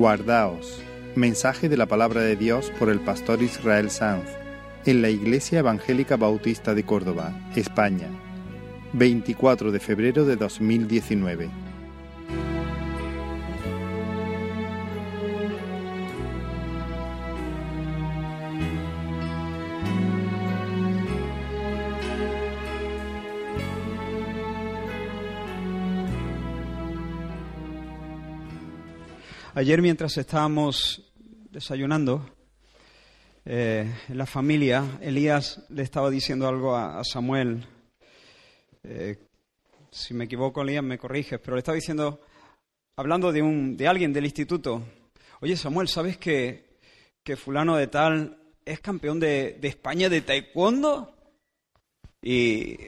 Guardaos. Mensaje de la palabra de Dios por el pastor Israel Sanz en la Iglesia Evangélica Bautista de Córdoba, España, 24 de febrero de 2019. Ayer mientras estábamos desayunando eh, la familia, Elías le estaba diciendo algo a, Samuel. Eh, si me equivoco, Elías, me corriges, pero le estaba diciendo, hablando de, un, de alguien del instituto, oye Samuel, ¿sabes que, que fulano de tal es campeón de, España de taekwondo? Y,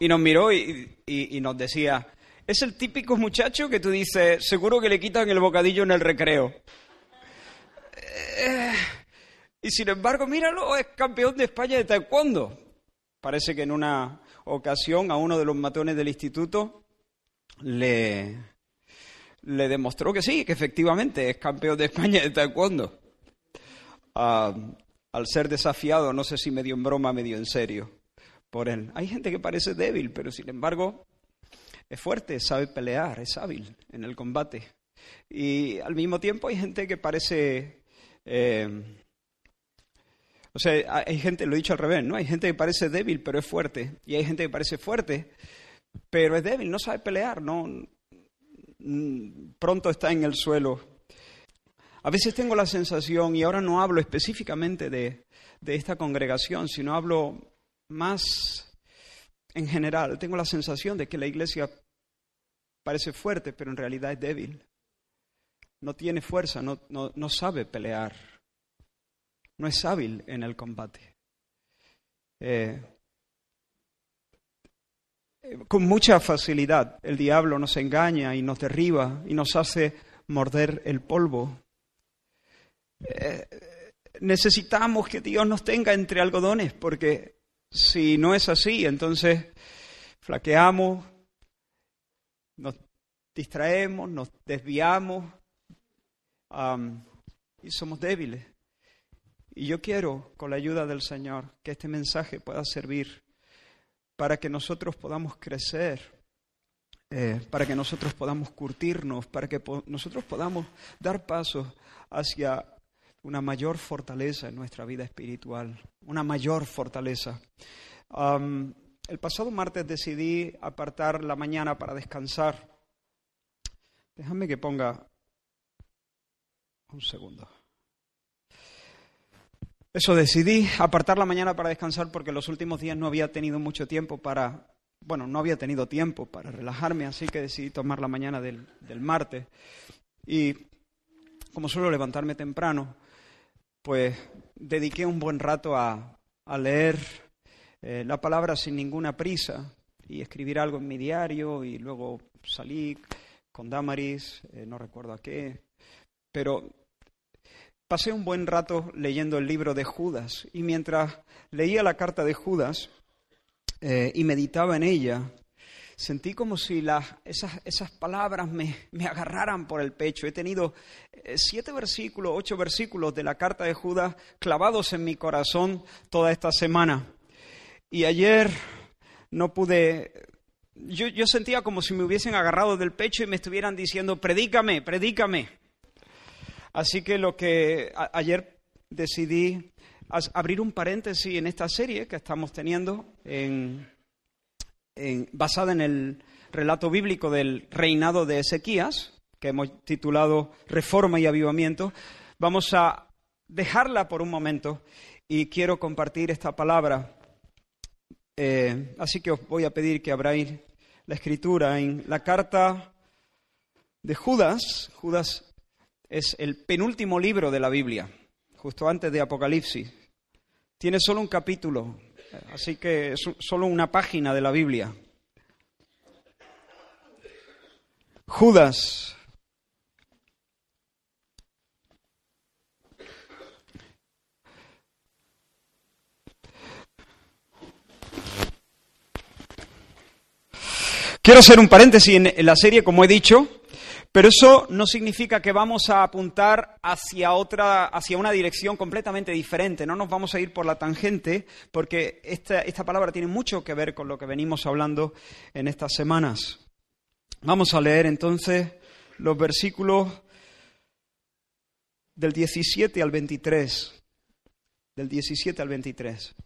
nos miró y nos decía, es el típico muchacho que tú dices, seguro que le quitan el bocadillo en el recreo. Eh, y sin embargo, míralo, es campeón de España de taekwondo. Parece que en una ocasión a uno de los matones del instituto le, le demostró que sí, que efectivamente es campeón de España de taekwondo. Ah, al ser desafiado, no sé si medio en broma, medio en serio, por él. Hay gente que parece débil, pero sin embargo es fuerte, sabe pelear, es hábil en el combate. Y al mismo tiempo hay gente que parece... Eh, o sea, hay gente, lo he dicho al revés, ¿no? Hay gente que parece débil, pero es fuerte. Y hay gente que parece fuerte, pero es débil, no sabe pelear, no pronto está en el suelo. A veces tengo la sensación, y ahora no hablo específicamente de, de esta congregación, sino hablo más en general, tengo la sensación de que la iglesia parece fuerte, pero en realidad es débil. No tiene fuerza, no, sabe pelear. No es hábil en el combate. Eh, con mucha facilidad el diablo nos engaña y nos derriba y nos hace morder el polvo. Eh, necesitamos que Dios nos tenga entre algodones porque si no es así, entonces flaqueamos, nos distraemos, nos desviamos y somos débiles. Y yo quiero, con la ayuda del Señor, que este mensaje pueda servir para que nosotros podamos crecer, eh, para que nosotros podamos curtirnos, para que nosotros podamos dar pasos hacia una mayor fortaleza en nuestra vida espiritual, una mayor fortaleza. el pasado martes decidí apartar la mañana para descansar. Déjame que ponga un segundo. Eso decidí apartar la mañana para descansar porque los últimos días no había tenido mucho tiempo para, bueno, no había tenido tiempo para relajarme, así que decidí tomar la mañana del, del martes. Y como suelo levantarme temprano, pues dediqué un buen rato a, leer eh, la palabra sin ninguna prisa y escribir algo en mi diario y luego salí con Damaris, eh, no recuerdo a qué, pero pasé un buen rato leyendo el libro de Judas y mientras leía la carta de Judas eh, y meditaba en ella, sentí como si las, esas, esas, palabras me, me, agarraran por el pecho. He tenido eh, siete versículos, ocho versículos de la carta de Judas clavados en mi corazón toda esta semana. Y ayer no pude... Yo, yo sentía como si me hubiesen agarrado del pecho y me estuvieran diciendo, predícame, predícame. Así que lo que ayer decidí abrir un paréntesis en esta serie que estamos teniendo en basada en el relato bíblico del reinado de Ezequías, que hemos titulado Reforma y Avivamiento, vamos a dejarla por un momento y quiero compartir esta palabra. Eh, así que os voy a pedir que abráis la escritura en la carta de Judas. Judas es el penúltimo libro de la Biblia, justo antes de Apocalipsis. Tiene solo un capítulo, Así que es solo una página de la Biblia. Judas. Quiero hacer un paréntesis en la serie, como he dicho, Pero eso no significa que vamos a apuntar hacia otra, hacia una dirección completamente diferente. No nos vamos a ir por la tangente, porque esta, esta palabra tiene mucho que ver con lo que venimos hablando en estas semanas. Vamos a leer entonces los versículos del 17 al 23. Del 17 al 23.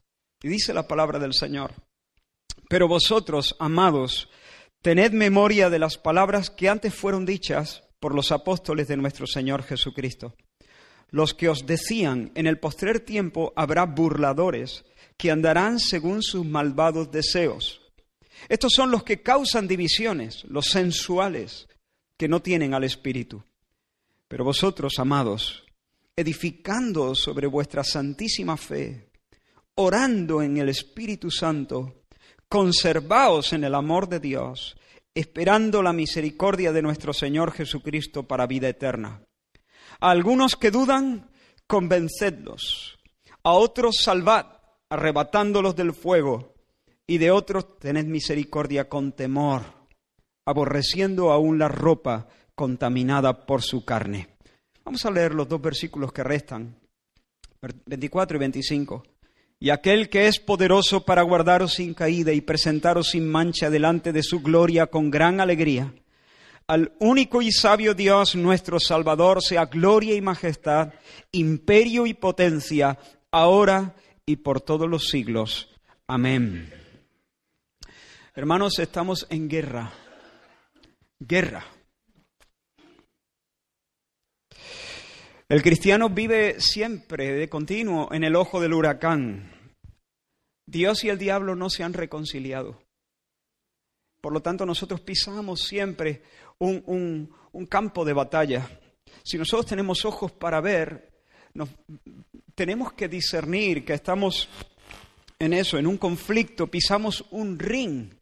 Y dice la palabra del Señor. Pero vosotros, amados, Tened memoria de las palabras que antes fueron dichas por los apóstoles de nuestro Señor Jesucristo, los que os decían, en el postrer tiempo habrá burladores que andarán según sus malvados deseos. Estos son los que causan divisiones, los sensuales, que no tienen al Espíritu. Pero vosotros, amados, edificando sobre vuestra santísima fe, orando en el Espíritu Santo, conservaos en el amor de Dios, esperando la misericordia de nuestro Señor Jesucristo para vida eterna. A algunos que dudan, convencedlos. A otros salvad, arrebatándolos del fuego. Y de otros tened misericordia con temor, aborreciendo aún la ropa contaminada por su carne. Vamos a leer los dos versículos que restan, 24 y 25. Y aquel que es poderoso para guardaros sin caída y presentaros sin mancha delante de su gloria con gran alegría. Al único y sabio Dios nuestro Salvador sea gloria y majestad, imperio y potencia, ahora y por todos los siglos. Amén. Hermanos, estamos en guerra. Guerra. El cristiano vive siempre de continuo en el ojo del huracán. Dios y el diablo no se han reconciliado. Por lo tanto, nosotros pisamos siempre un, campo de batalla. Si nosotros tenemos ojos para ver, tenemos que discernir que estamos en eso, en un conflicto, pisamos un ring.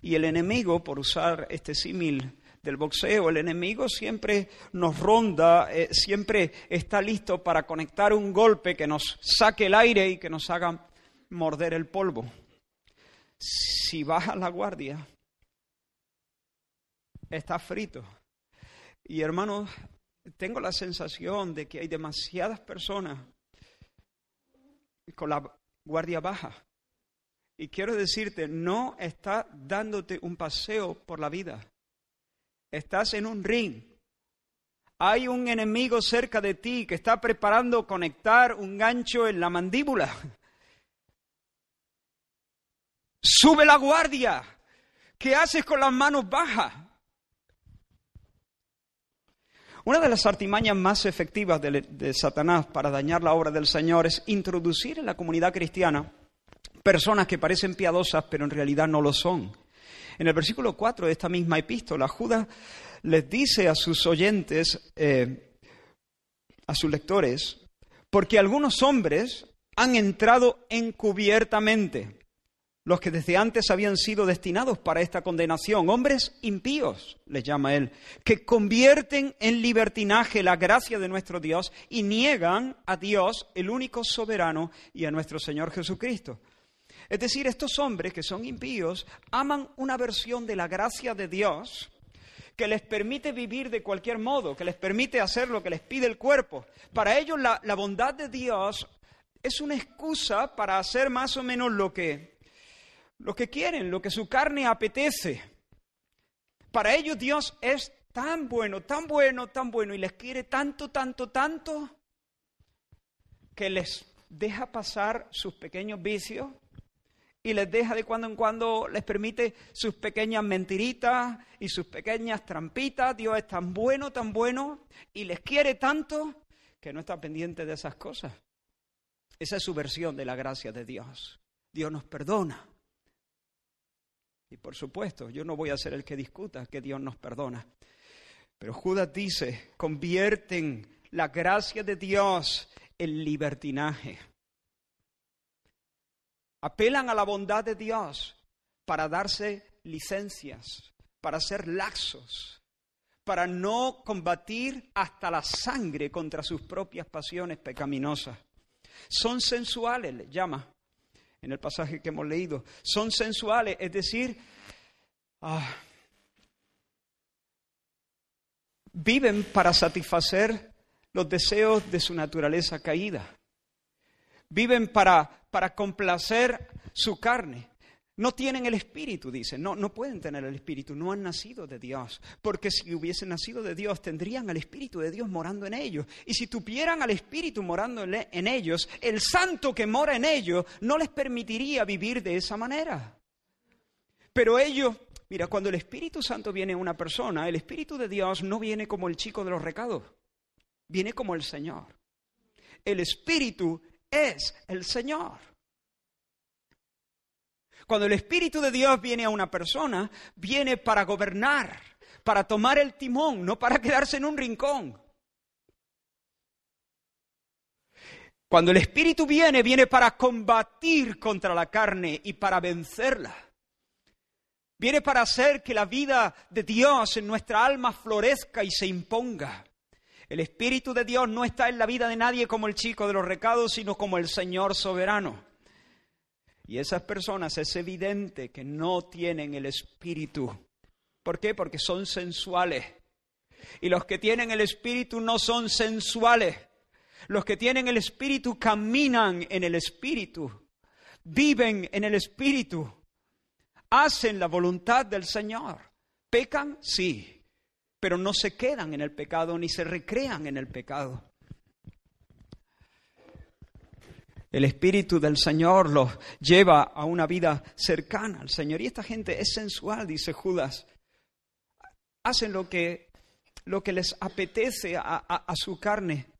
Y el enemigo, por usar este símil del boxeo. El enemigo siempre nos ronda, eh, siempre está listo para conectar un golpe que nos saque el aire y que nos haga morder el polvo. Si baja la guardia, está frito. Y hermanos, tengo la sensación de que hay demasiadas personas con la guardia baja. Y quiero decirte, no está dándote un paseo por la vida. Estás en un ring. Hay un enemigo cerca de ti que está preparando conectar un gancho en la mandíbula. Sube la guardia. ¿Qué haces con las manos bajas? Una de las artimañas más efectivas de, de, Satanás para dañar la obra del Señor es introducir en la comunidad cristiana personas que parecen piadosas pero en realidad no lo son. En el versículo 4 de esta misma epístola, Judas les dice a sus oyentes, eh, a sus lectores, porque algunos hombres han entrado encubiertamente, los que desde antes habían sido destinados para esta condenación, hombres impíos, les llama él, que convierten en libertinaje la gracia de nuestro Dios y niegan a Dios, el único soberano, y a nuestro Señor Jesucristo. Es decir, estos hombres que son impíos aman una versión de la gracia de Dios que les permite vivir de cualquier modo, que les permite hacer lo que les pide el cuerpo. Para ellos la, bondad de Dios es una excusa para hacer más o menos lo que, lo que quieren, lo que su carne apetece. Para ellos Dios es tan bueno, tan bueno, tan bueno y les quiere tanto, tanto, tanto que les deja pasar sus pequeños vicios, y les deja de cuando en cuando, les permite sus pequeñas mentiritas y sus pequeñas trampitas. Dios es tan bueno, tan bueno y les quiere tanto que no está pendiente de esas cosas. Esa es su versión de la gracia de Dios. Dios nos perdona. Y por supuesto, yo no voy a ser el que discuta que Dios nos perdona. Pero Judas dice, convierten la gracia de Dios en libertinaje apelan a la bondad de Dios para darse licencias, para ser laxos, para no combatir hasta la sangre contra sus propias pasiones pecaminosas. Son sensuales, le llama en el pasaje que hemos leído. Son sensuales, es decir, ah, viven para satisfacer los deseos de su naturaleza caída. Viven para, para complacer su carne. No tienen el espíritu, dicen. No, no pueden tener el espíritu. No han nacido de Dios. Porque si hubiesen nacido de Dios, tendrían al espíritu de Dios morando en ellos. Y si tuvieran al espíritu morando en ellos, el santo que mora en ellos no les permitiría vivir de esa manera. Pero ellos, mira, cuando el Espíritu Santo viene a una persona, el Espíritu de Dios no viene como el chico de los recados. Viene como el Señor. El Espíritu es el Señor. Cuando el Espíritu de Dios viene a una persona, viene para gobernar, para tomar el timón, no para quedarse en un rincón. Cuando el Espíritu viene, viene para combatir contra la carne y para vencerla. Viene para hacer que la vida de Dios en nuestra alma florezca y se imponga. El Espíritu de Dios no está en la vida de nadie como el chico de los recados, sino como el Señor soberano. Y esas personas es evidente que no tienen el espíritu. ¿Por qué? Porque son sensuales. Y los que tienen el espíritu no son sensuales. Los que tienen el espíritu caminan en el espíritu, viven en el espíritu, hacen la voluntad del Señor. ¿Pecan? Sí, pero no se quedan en el pecado ni se recrean en el pecado. El Espíritu del Señor los lleva a una vida cercana al Señor. Y esta gente es sensual, dice Judas. Hacen lo que, lo que les apetece a, a su carne.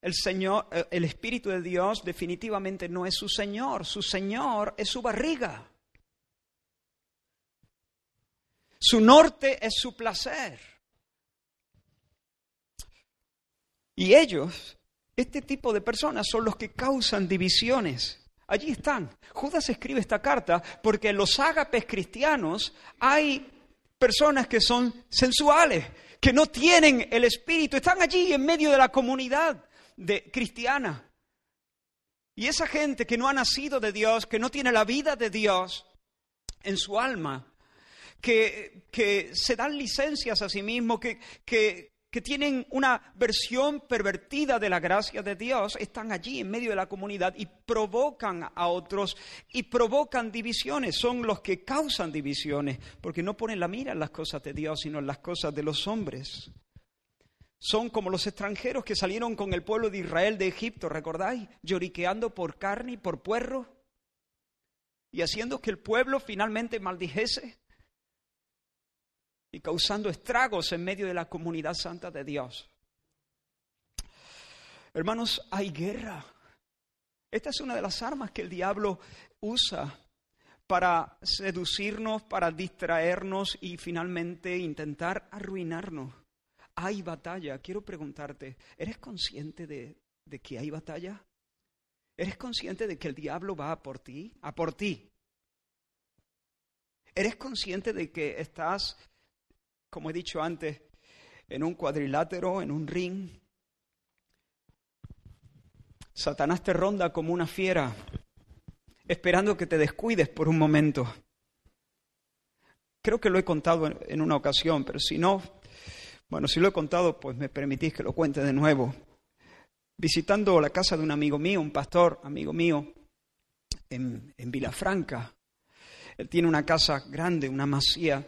El Señor, eh, el Espíritu de Dios definitivamente no es su Señor. Su Señor es su barriga. Su norte es su placer. Y ellos este tipo de personas son los que causan divisiones. Allí están. Judas escribe esta carta porque en los ágapes cristianos hay personas que son sensuales, que no tienen el espíritu, están allí en medio de la comunidad de, cristiana. Y esa gente que no ha nacido de Dios, que no tiene la vida de Dios en su alma, que, que se dan licencias a sí mismos, que, que, que tienen una versión pervertida de la gracia de Dios, están allí en medio de la comunidad y provocan a otros y provocan divisiones. Son los que causan divisiones, porque no ponen la mira en las cosas de Dios, sino en las cosas de los hombres. Son como los extranjeros que salieron con el pueblo de Israel de Egipto, ¿recordáis? Lloriqueando por carne y por puerro y haciendo que el pueblo finalmente maldijese y causando estragos en medio de la comunidad santa de Dios. Hermanos, hay guerra. Esta es una de las armas que el diablo usa para seducirnos, para distraernos y finalmente intentar arruinarnos. Hay batalla. Quiero preguntarte, ¿eres consciente de, de, que hay batalla? ¿Eres consciente de que el diablo va a por ti? A por ti. ¿Eres consciente de que estás como he dicho antes, en un cuadrilátero, en un ring. Satanás te ronda como una fiera, esperando que te descuides por un momento. Creo que lo he contado en una ocasión, pero si no, bueno, si lo he contado, pues me permitís que lo cuente de nuevo. Visitando la casa de un amigo mío, un pastor, amigo mío, en, en Vilafranca. Él tiene una casa grande, una masía,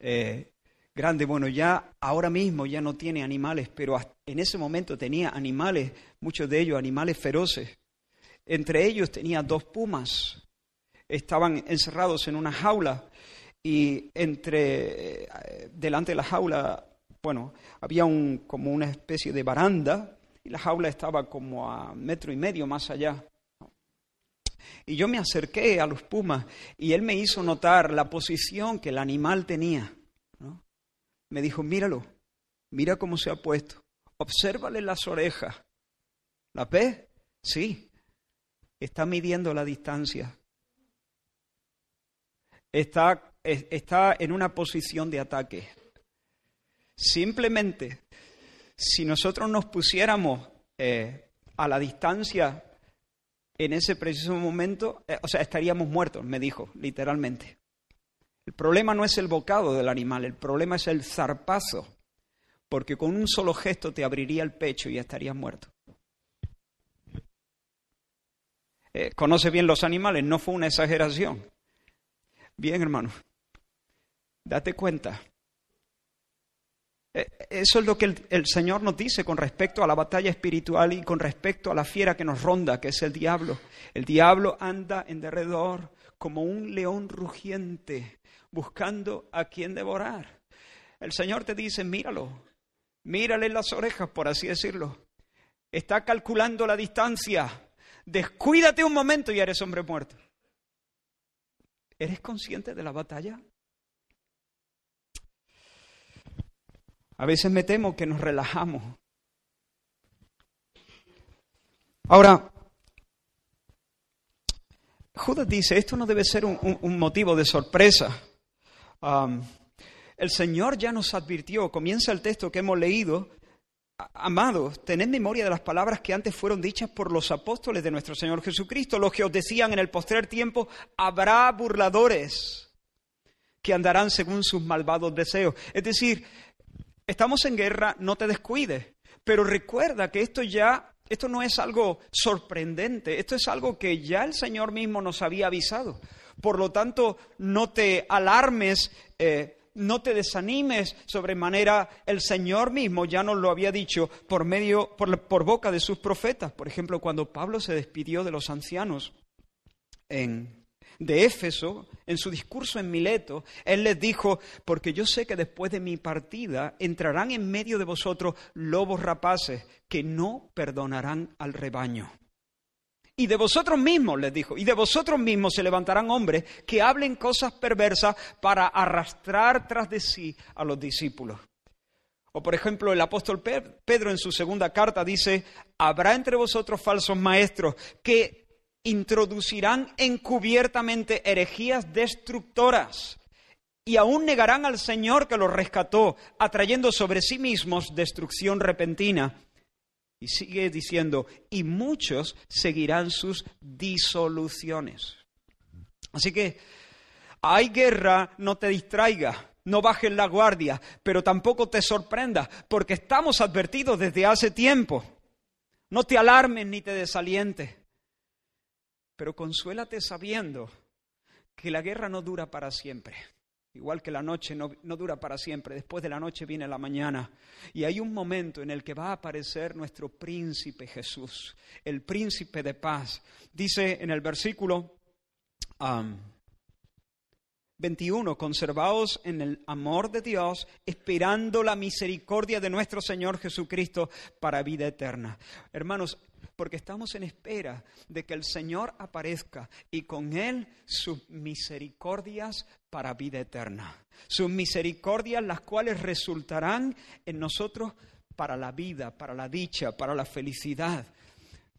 eh, grande. Bueno, ya ahora mismo ya no tiene animales, pero en ese momento tenía animales, muchos de ellos animales feroces. Entre ellos tenía dos pumas. Estaban encerrados en una jaula y entre eh, delante de la jaula, bueno, había un, como una especie de baranda y la jaula estaba como a metro y medio más allá. Y yo me acerqué a los pumas y él me hizo notar la posición que el animal tenía me dijo, míralo, mira cómo se ha puesto, obsérvale las orejas. ¿La ves? Sí, está midiendo la distancia. Está, está en una posición de ataque. Simplemente, si nosotros nos pusiéramos eh, a la distancia en ese preciso momento, eh, o sea, estaríamos muertos, me dijo, literalmente. El problema no es el bocado del animal, el problema es el zarpazo. porque con un solo gesto te abriría el pecho y estarías muerto. Eh, conoce bien los animales, no fue una exageración. Bien, hermano, date cuenta. Eh, eso es lo que el, el, Señor nos dice con respecto a la batalla espiritual y con respecto a la fiera que nos ronda, que es el diablo. El diablo anda en derredor como un león rugiente, buscando a quien devorar. El Señor te dice, míralo, mírale las orejas, por así decirlo. Está calculando la distancia, Descuídate un momento y eres hombre muerto. ¿Eres consciente de la batalla? A veces me temo que nos relajamos. Ahora, Judas dice, esto no debe ser un, motivo de sorpresa. El Señor ya nos advirtió, comienza el texto que hemos leído, Amados, tened memoria de las palabras que antes fueron dichas por los apóstoles de nuestro Señor Jesucristo, los que os decían en el postrer tiempo, habrá burladores que andarán según sus malvados deseos. Es decir, estamos en guerra, no te descuides, pero recuerda que esto ya, esto no es algo sorprendente, esto es algo que ya el Señor mismo nos había avisado. Por lo tanto, no te alarmes. Eh, no te desanimes sobremanera. El Señor mismo ya nos lo había dicho por medio, por, boca de sus profetas. Por ejemplo, cuando Pablo se despidió de los ancianos en, de Éfeso, en su discurso en Mileto, él les dijo, porque yo sé que después de mi partida entrarán en medio de vosotros lobos rapaces que no perdonarán al rebaño. Y de vosotros mismos, les dijo, y de vosotros mismos se levantarán hombres que hablen cosas perversas para arrastrar tras de sí a los discípulos. O por ejemplo, el apóstol Pedro en su segunda carta dice, habrá entre vosotros falsos maestros que introducirán encubiertamente herejías destructoras y aún negarán al Señor que los rescató, atrayendo sobre sí mismos destrucción repentina. Y sigue diciendo, y muchos seguirán sus disoluciones. Así que hay guerra, no te distraiga, no bajes la guardia, pero tampoco te sorprenda, porque estamos advertidos desde hace tiempo. No te alarmes ni te desalientes, pero consuélate sabiendo que la guerra no dura para siempre. Igual que la noche no, dura para siempre, después de la noche viene la mañana. Y hay un momento en el que va a aparecer nuestro príncipe Jesús, el príncipe de paz. Dice en el versículo 21, conservaos en el amor de Dios, esperando la misericordia de nuestro Señor Jesucristo para vida eterna. Hermanos, porque estamos en espera de que el Señor aparezca y con Él sus misericordias para vida eterna. Sus misericordias las cuales resultarán en nosotros para la vida, para la dicha, para la felicidad.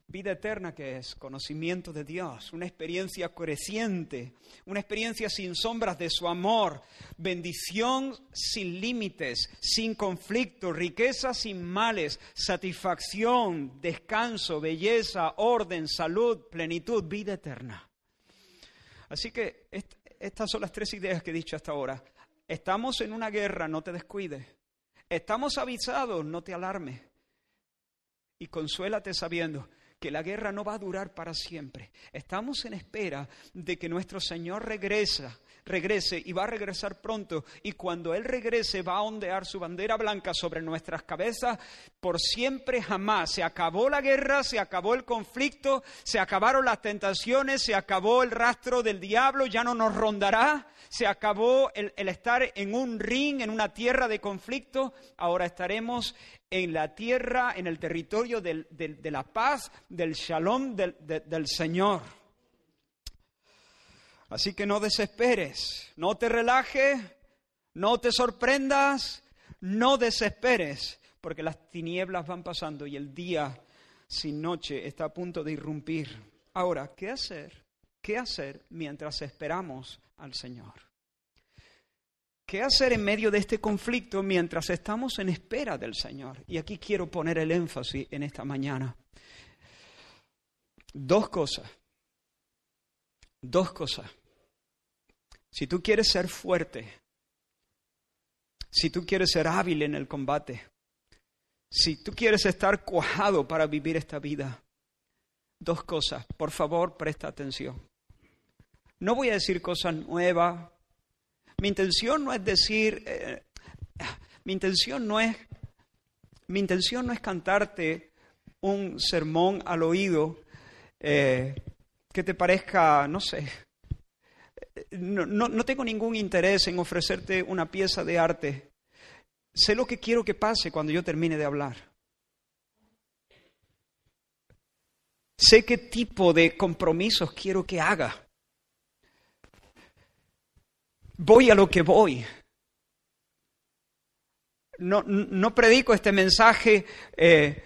Vida eterna que es conocimiento de Dios, una experiencia creciente, una experiencia sin sombras de su amor, bendición sin límites, sin conflicto, riqueza sin males, satisfacción, descanso, belleza, orden, salud, plenitud, vida eterna. Así que estas son las tres ideas que he dicho hasta ahora. Estamos en una guerra, no te descuides. Estamos avisados, no te alarmes. Y consuélate sabiendo que la guerra no va a durar para siempre. Estamos en espera de que nuestro Señor regresa, regrese y va a regresar pronto. Y cuando Él regrese va a ondear su bandera blanca sobre nuestras cabezas por siempre jamás. Se acabó la guerra, se acabó el conflicto, se acabaron las tentaciones, se acabó el rastro del diablo, ya no nos rondará. Se acabó el, estar en un ring, en una tierra de conflicto. Ahora estaremos en la tierra, en el territorio de la paz, del shalom del, del Señor. Así que no desesperes, no te relajes, no te sorprendas, no desesperes, porque las tinieblas van pasando y el día sin noche está a punto de irrumpir. Ahora, ¿qué hacer? ¿Qué hacer mientras esperamos al Señor? ¿Qué hacer en medio de este conflicto mientras estamos en espera del Señor? Y aquí quiero poner el énfasis en esta mañana. Dos cosas. Dos cosas. Si tú quieres ser fuerte, si tú quieres ser hábil en el combate, Si tú quieres estar cuajado para vivir esta vida, dos cosas, por favor, presta atención. No voy a decir cosas nuevas. Mi intención no es decir, eh, mi intención no es, mi intención no es cantarte un sermón al oído eh, que te parezca, no sé, no, no, tengo ningún interés en ofrecerte una pieza de arte. Sé lo que quiero que pase cuando yo termine de hablar. Sé qué tipo de compromisos quiero que haga. Voy a lo que voy. No, no predico este mensaje eh,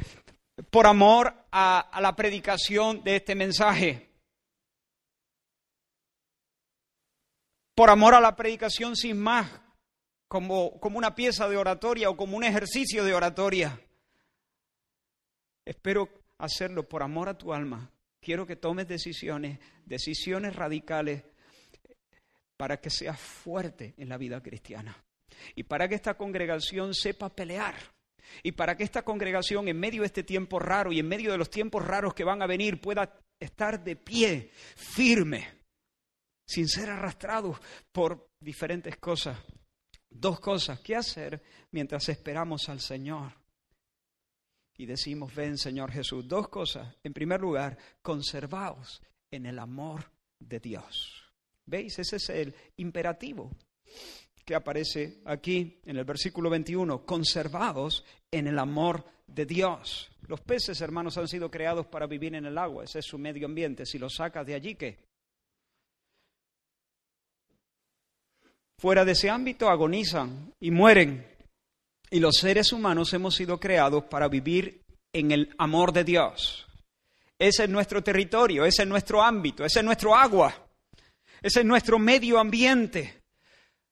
por amor a la predicación de este mensaje. por amor a la predicación sin más, como, como una pieza de oratoria o como un ejercicio de oratoria. Espero hacerlo por amor a tu alma. Quiero que tomes decisiones, decisiones radicales, para que seas fuerte en la vida cristiana. Y para que esta congregación sepa pelear. Y para que esta congregación, en medio de este tiempo raro y en medio de los tiempos raros que van a venir, pueda estar de pie, firme sin ser arrastrados por diferentes cosas. Dos cosas, ¿qué hacer mientras esperamos al Señor? Y decimos, ven Señor Jesús. Dos cosas. En primer lugar, conservaos en el amor de Dios. ¿Veis? Ese es el imperativo que aparece aquí en el versículo 21. Conservaos en el amor de Dios. Los peces, hermanos, han sido creados para vivir en el agua. Ese es su medio ambiente. Si los sacas de allí, ¿qué? fuera de ese ámbito agonizan y mueren. Y los seres humanos hemos sido creados para vivir en el amor de Dios. Ese es nuestro territorio, ese es nuestro ámbito, ese es nuestro agua, es nuestro medio ambiente.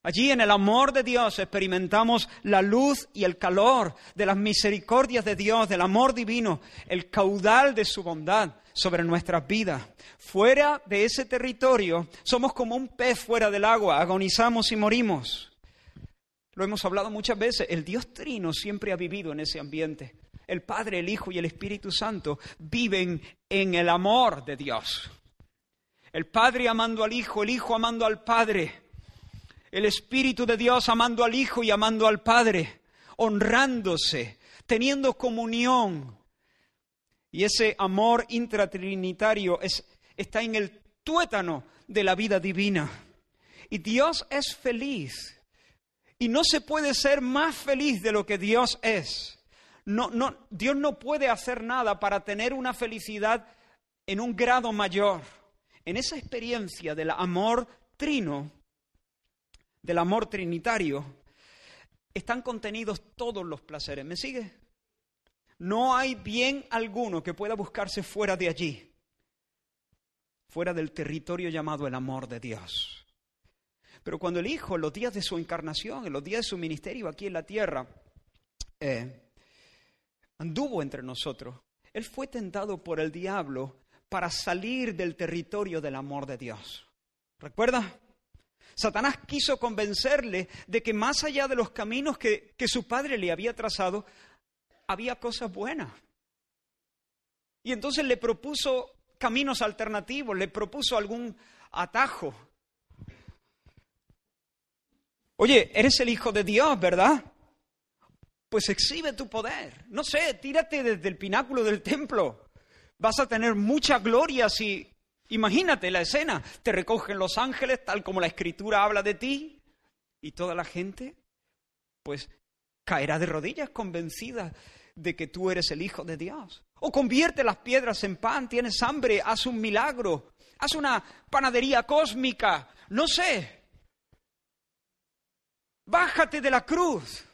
Allí en el amor de Dios experimentamos la luz y el calor de las misericordias de Dios, del amor divino, el caudal de su bondad sobre nuestras vidas. Fuera de ese territorio somos como un pez fuera del agua, agonizamos y morimos. Lo hemos hablado muchas veces, el Dios Trino siempre ha vivido en ese ambiente. El Padre, el Hijo y el Espíritu Santo viven en el amor de Dios. El Padre amando al Hijo, el Hijo amando al Padre, el Espíritu de Dios amando al Hijo y amando al Padre, honrándose, teniendo comunión, y ese amor intratrinitario es, está en el tuétano de la vida divina. Y Dios es feliz. Y no se puede ser más feliz de lo que Dios es. No, no, Dios no puede hacer nada para tener una felicidad en un grado mayor. En esa experiencia del amor trino, del amor trinitario, están contenidos todos los placeres. ¿Me sigue? No hay bien alguno que pueda buscarse fuera de allí, fuera del territorio llamado el amor de Dios. Pero cuando el Hijo, en los días de su encarnación, en los días de su ministerio aquí en la tierra, eh, anduvo entre nosotros, Él fue tentado por el diablo para salir del territorio del amor de Dios. ¿Recuerda? Satanás quiso convencerle de que más allá de los caminos que, que su padre le había trazado, había cosas buenas. Y entonces le propuso caminos alternativos, le propuso algún atajo. Oye, eres el Hijo de Dios, ¿verdad? Pues exhibe tu poder. No sé, tírate desde el pináculo del templo. Vas a tener mucha gloria si... Imagínate la escena. Te recogen los ángeles tal como la escritura habla de ti. Y toda la gente, pues, caerá de rodillas convencida de que tú eres el Hijo de Dios. O convierte las piedras en pan, tienes hambre, haz un milagro, haz una panadería cósmica, no sé. Bájate de la cruz.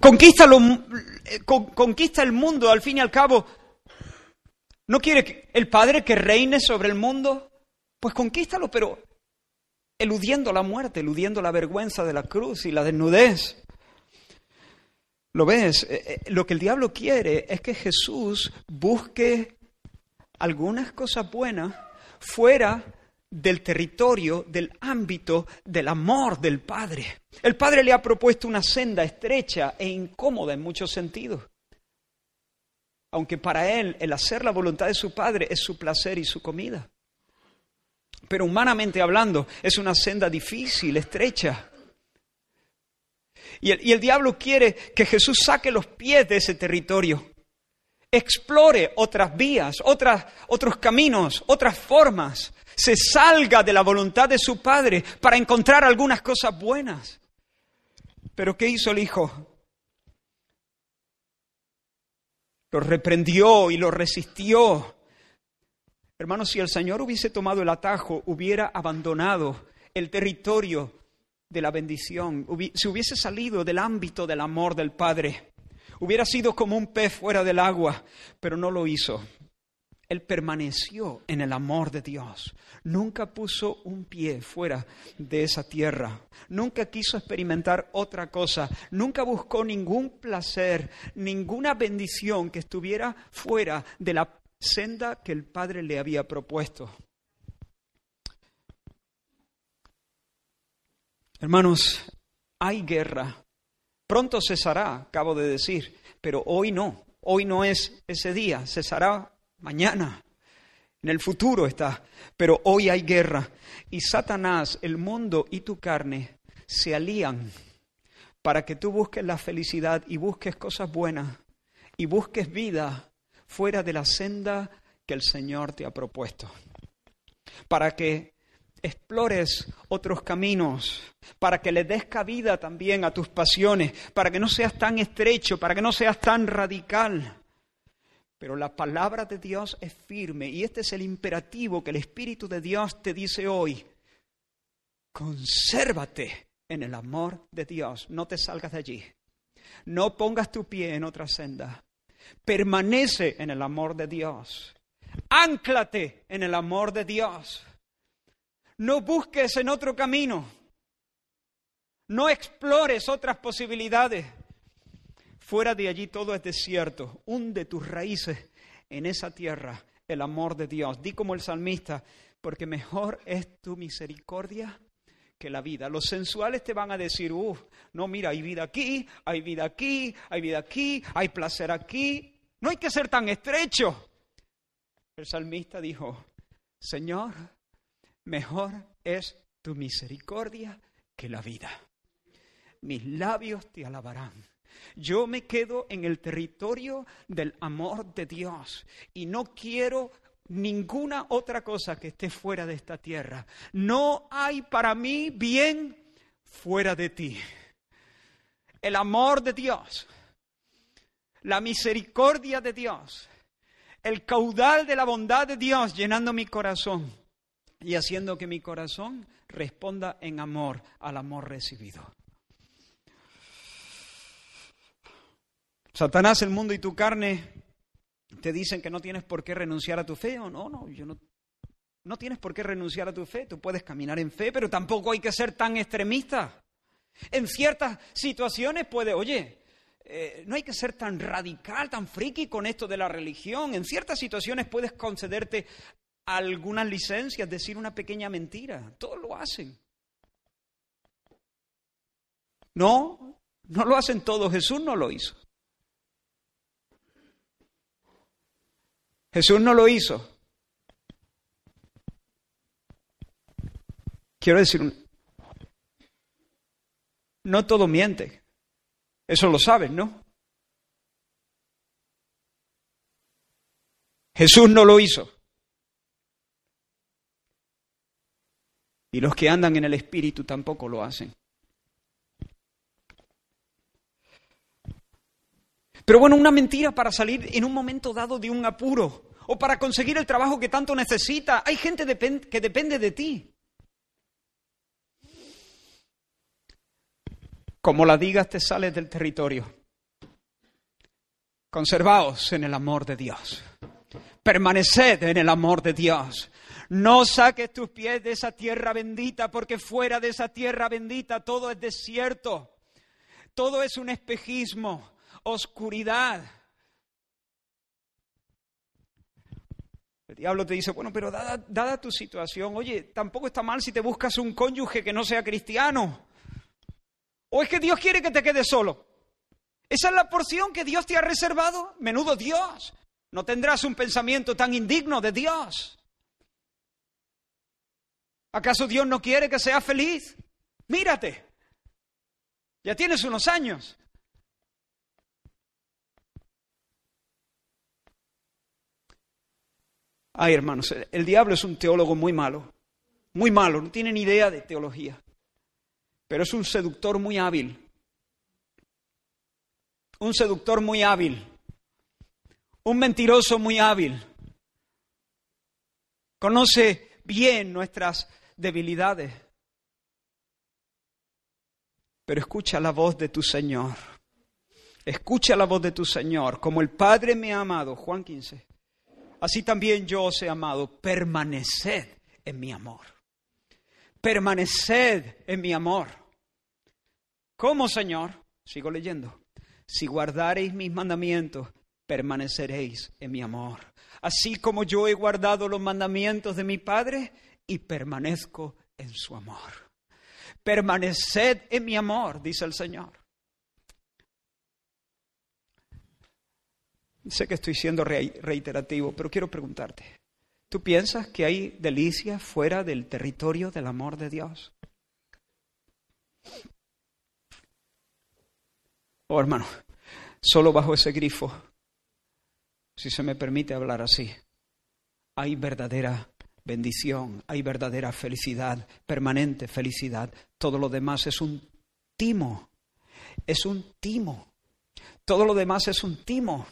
Conquista, eh, conquista el mundo, al fin y al cabo. ¿No quiere el Padre que reine sobre el mundo? Pues conquístalo, pero eludiendo la muerte, eludiendo la vergüenza de la cruz y la desnudez. ¿Lo ves? Eh, eh, lo que el diablo quiere es que Jesús busque algunas cosas buenas fuera del territorio, del ámbito del amor del Padre. El Padre le ha propuesto una senda estrecha e incómoda en muchos sentidos. Aunque para él el hacer la voluntad de su Padre es su placer y su comida. Pero humanamente hablando es una senda difícil, estrecha. Y el, y el diablo quiere que Jesús saque los pies de ese territorio explore otras vías, otras, otros caminos, otras formas, se salga de la voluntad de su Padre para encontrar algunas cosas buenas. Pero ¿qué hizo el Hijo? Lo reprendió y lo resistió. Hermanos, si el Señor hubiese tomado el atajo, hubiera abandonado el territorio de la bendición, si hubiese salido del ámbito del amor del Padre, hubiera sido como un pez fuera del agua, pero no lo hizo. Él permaneció en el amor de Dios. Nunca puso un pie fuera de esa tierra. Nunca quiso experimentar otra cosa. Nunca buscó ningún placer, ninguna bendición que estuviera fuera de la senda que el Padre le había propuesto. Hermanos, hay guerra. Pronto cesará, acabo de decir, pero hoy no. Hoy no es ese día, cesará mañana, en el futuro está, pero hoy hay guerra. Y Satanás, el mundo y tu carne se alían para que tú busques la felicidad y busques cosas buenas y busques vida fuera de la senda que el Señor te ha propuesto. Para que explores otros caminos, para que le des cabida también a tus pasiones, para que no seas tan estrecho, para que no seas tan radical. Pero la palabra de Dios es firme y este es el imperativo que el Espíritu de Dios te dice hoy. Consérvate en el amor de Dios, no te salgas de allí. No pongas tu pie en otra senda. Permanece en el amor de Dios. Ánclate en el amor de Dios. No busques en otro camino. No explores otras posibilidades. Fuera de allí todo es desierto. Hunde tus raíces en esa tierra, el amor de Dios. Di como el salmista, porque mejor es tu misericordia que la vida. Los sensuales te van a decir, uff, no, mira, hay vida aquí, hay vida aquí, hay vida aquí, hay placer aquí. No hay que ser tan estrecho. El salmista dijo, Señor, mejor es tu misericordia que la vida. Mis labios te alabarán. Yo me quedo en el territorio del amor de Dios y no quiero ninguna otra cosa que esté fuera de esta tierra. No hay para mí bien fuera de ti. El amor de Dios, la misericordia de Dios, el caudal de la bondad de Dios llenando mi corazón y haciendo que mi corazón responda en amor al amor recibido. Satanás, el mundo y tu carne te dicen que no tienes por qué renunciar a tu fe o no, no, yo no, no tienes por qué renunciar a tu fe, tú puedes caminar en fe, pero tampoco hay que ser tan extremista. En ciertas situaciones puede, oye, eh, no hay que ser tan radical, tan friki con esto de la religión. En ciertas situaciones puedes concederte algunas licencias, decir una pequeña mentira. Todos lo hacen. No, no lo hacen todos. Jesús no lo hizo. Jesús no lo hizo. Quiero decir, no todo miente. Eso lo sabes, ¿no? Jesús no lo hizo. Y los que andan en el Espíritu tampoco lo hacen. Pero bueno, una mentira para salir en un momento dado de un apuro o para conseguir el trabajo que tanto necesita. Hay gente que depende de ti. Como la digas, te sales del territorio. Conservaos en el amor de Dios. Permaneced en el amor de Dios. No saques tus pies de esa tierra bendita, porque fuera de esa tierra bendita todo es desierto. Todo es un espejismo oscuridad. El diablo te dice, bueno, pero dada, dada tu situación, oye, tampoco está mal si te buscas un cónyuge que no sea cristiano. ¿O es que Dios quiere que te quedes solo? ¿Esa es la porción que Dios te ha reservado? Menudo Dios. No tendrás un pensamiento tan indigno de Dios. ¿Acaso Dios no quiere que seas feliz? Mírate. Ya tienes unos años. Ay, hermanos, el diablo es un teólogo muy malo, muy malo, no tiene ni idea de teología, pero es un seductor muy hábil, un seductor muy hábil, un mentiroso muy hábil. Conoce bien nuestras debilidades, pero escucha la voz de tu Señor. Escucha la voz de tu Señor, como el Padre me ha amado, Juan 15 así también yo os he amado, permaneced en mi amor. Permaneced en mi amor. ¿Cómo, Señor? Sigo leyendo. Si guardareis mis mandamientos, permaneceréis en mi amor. Así como yo he guardado los mandamientos de mi Padre y permanezco en su amor. Permaneced en mi amor, dice el Señor. Sé que estoy siendo reiterativo, pero quiero preguntarte, ¿tú piensas que hay delicias fuera del territorio del amor de Dios? Oh, hermano, solo bajo ese grifo, si se me permite hablar así, hay verdadera bendición, hay verdadera felicidad, permanente felicidad. Todo lo demás es un timo, es un timo. Todo lo demás es un timo.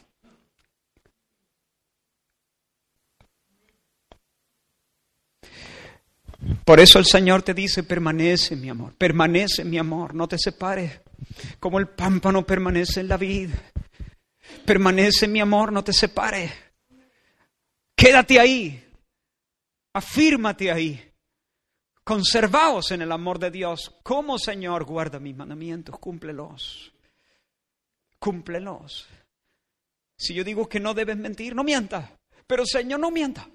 Por eso el Señor te dice, permanece mi amor, permanece mi amor, no te separes, como el pámpano permanece en la vid. Permanece mi amor, no te separes. Quédate ahí, afírmate ahí. Conservaos en el amor de Dios. Como Señor, guarda mis mandamientos, cúmplelos. Cúmplelos. Si yo digo que no debes mentir, no mientas. Pero Señor, no mienta.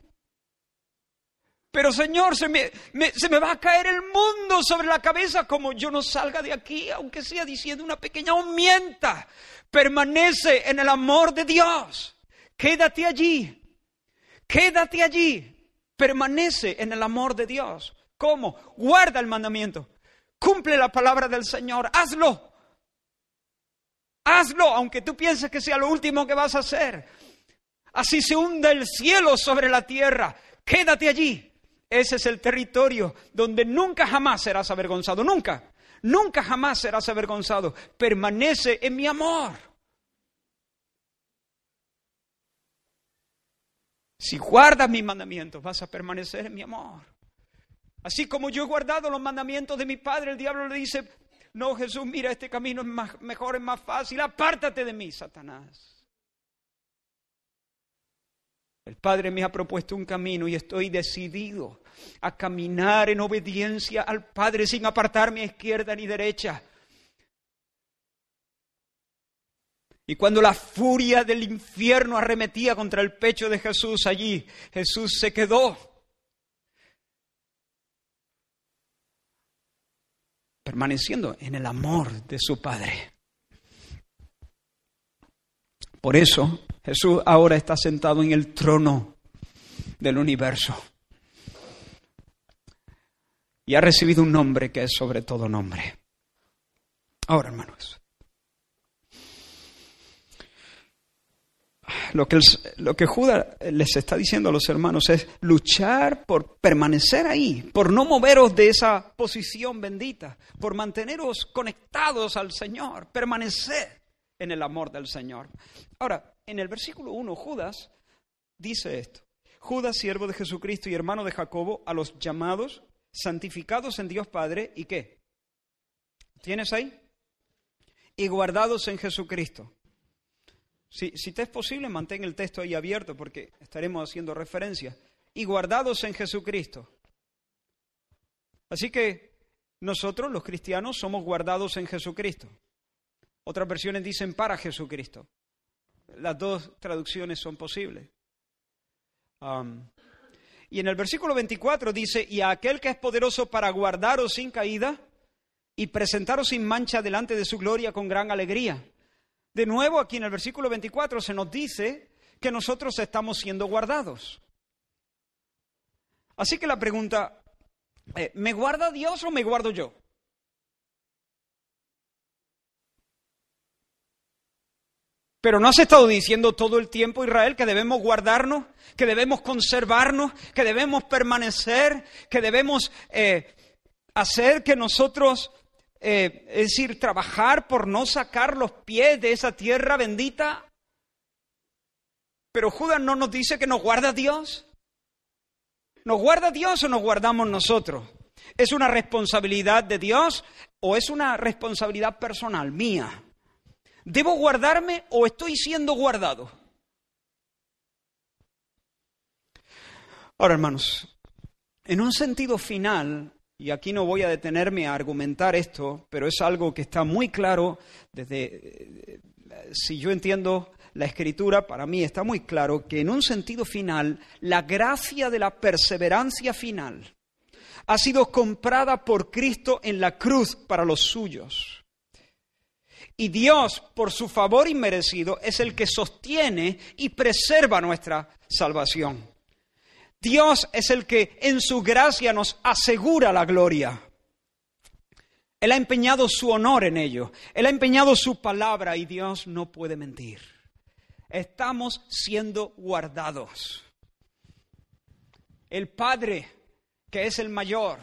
Pero Señor, se me, se me va a caer el mundo sobre la cabeza como yo no salga de aquí, aunque sea diciendo una pequeña mienta. Permanece en el amor de Dios. Quédate allí. Quédate allí. Permanece en el amor de Dios. ¿Cómo? Guarda el mandamiento. Cumple la palabra del Señor. Hazlo. Hazlo, aunque tú pienses que sea lo último que vas a hacer. Así se hunde el cielo sobre la tierra. Quédate allí. Ese es el territorio donde nunca jamás serás avergonzado, nunca, nunca jamás serás avergonzado. Permanece en mi amor. Si guardas mis mandamientos, vas a permanecer en mi amor. Así como yo he guardado los mandamientos de mi Padre, el diablo le dice, no Jesús, mira, este camino es mejor, es más fácil, apártate de mí, Satanás. El Padre me ha propuesto un camino y estoy decidido a caminar en obediencia al Padre sin apartarme a izquierda ni derecha. Y cuando la furia del infierno arremetía contra el pecho de Jesús allí, Jesús se quedó. permaneciendo en el amor de su Padre. Por eso Jesús ahora está sentado en el trono del universo. Y ha recibido un nombre que es sobre todo nombre. Ahora, hermanos, lo que, lo que Judas les está diciendo a los hermanos es luchar por permanecer ahí, por no moveros de esa posición bendita, por manteneros conectados al Señor, permanecer en el amor del Señor. Ahora, en el versículo 1, Judas dice esto. Judas, siervo de Jesucristo y hermano de Jacobo, a los llamados, santificados en Dios Padre, ¿y qué? ¿Tienes ahí? Y guardados en Jesucristo. Si, si te es posible, mantén el texto ahí abierto porque estaremos haciendo referencia. Y guardados en Jesucristo. Así que nosotros, los cristianos, somos guardados en Jesucristo. Otras versiones dicen para Jesucristo. Las dos traducciones son posibles. Y en el versículo 24 dice, y a aquel que es poderoso para guardaros sin caída y presentaros sin mancha delante de su gloria con gran alegría. De nuevo, aquí en el versículo 24 se nos dice que nosotros estamos siendo guardados. Así que la pregunta, eh, ¿me guarda Dios o me guardo yo? Pero no has estado diciendo todo el tiempo, Israel, que debemos guardarnos, que debemos conservarnos, que debemos permanecer, que debemos eh, hacer que nosotros, eh, es decir, trabajar por no sacar los pies de esa tierra bendita. Pero Judas no nos dice que nos guarda Dios. ¿Nos guarda Dios o nos guardamos nosotros? ¿Es una responsabilidad de Dios o es una responsabilidad personal mía? ¿Debo guardarme o estoy siendo guardado? Ahora, hermanos, en un sentido final, y aquí no voy a detenerme a argumentar esto, pero es algo que está muy claro desde, si yo entiendo la escritura, para mí está muy claro que en un sentido final, la gracia de la perseverancia final ha sido comprada por Cristo en la cruz para los suyos. Y Dios, por su favor inmerecido, es el que sostiene y preserva nuestra salvación. Dios es el que en su gracia nos asegura la gloria. Él ha empeñado su honor en ello. Él ha empeñado su palabra y Dios no puede mentir. Estamos siendo guardados. El Padre, que es el mayor,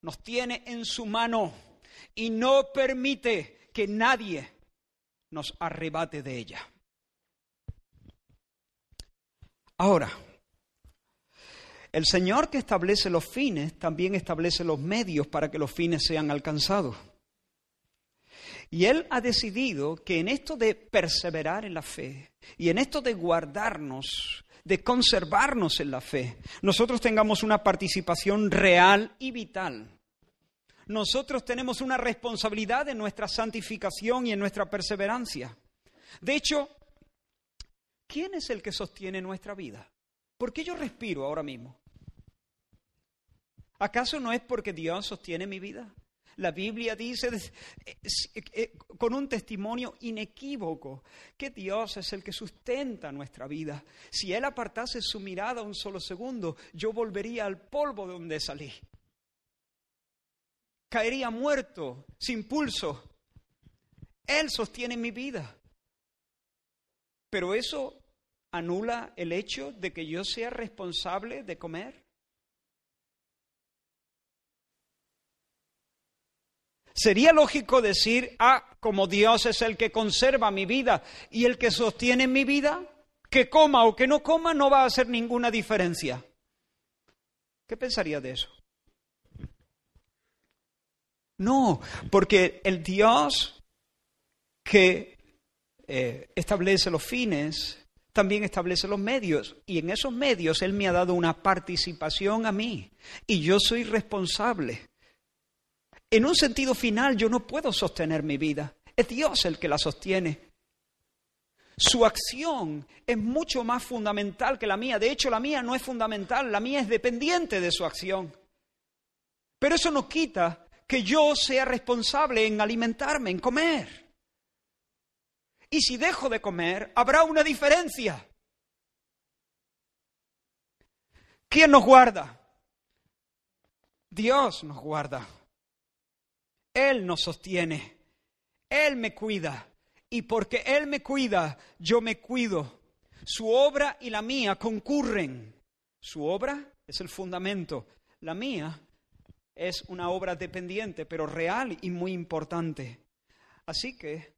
nos tiene en su mano y no permite que nadie nos arrebate de ella. Ahora, el Señor que establece los fines también establece los medios para que los fines sean alcanzados. Y Él ha decidido que en esto de perseverar en la fe y en esto de guardarnos, de conservarnos en la fe, nosotros tengamos una participación real y vital nosotros tenemos una responsabilidad en nuestra santificación y en nuestra perseverancia. De hecho, ¿quién es el que sostiene nuestra vida? ¿Por qué yo respiro ahora mismo? ¿Acaso no es porque Dios sostiene mi vida? La Biblia dice eh, eh, con un testimonio inequívoco que Dios es el que sustenta nuestra vida. Si Él apartase su mirada un solo segundo, yo volvería al polvo de donde salí caería muerto, sin pulso. Él sostiene mi vida. Pero eso anula el hecho de que yo sea responsable de comer. Sería lógico decir, ah, como Dios es el que conserva mi vida y el que sostiene mi vida, que coma o que no coma no va a hacer ninguna diferencia. ¿Qué pensaría de eso? No, porque el Dios que eh, establece los fines también establece los medios y en esos medios Él me ha dado una participación a mí y yo soy responsable. En un sentido final yo no puedo sostener mi vida, es Dios el que la sostiene. Su acción es mucho más fundamental que la mía, de hecho la mía no es fundamental, la mía es dependiente de su acción. Pero eso no quita que yo sea responsable en alimentarme, en comer. Y si dejo de comer, habrá una diferencia. ¿Quién nos guarda? Dios nos guarda. Él nos sostiene. Él me cuida. Y porque Él me cuida, yo me cuido. Su obra y la mía concurren. Su obra es el fundamento. La mía es una obra dependiente, pero real y muy importante. Así que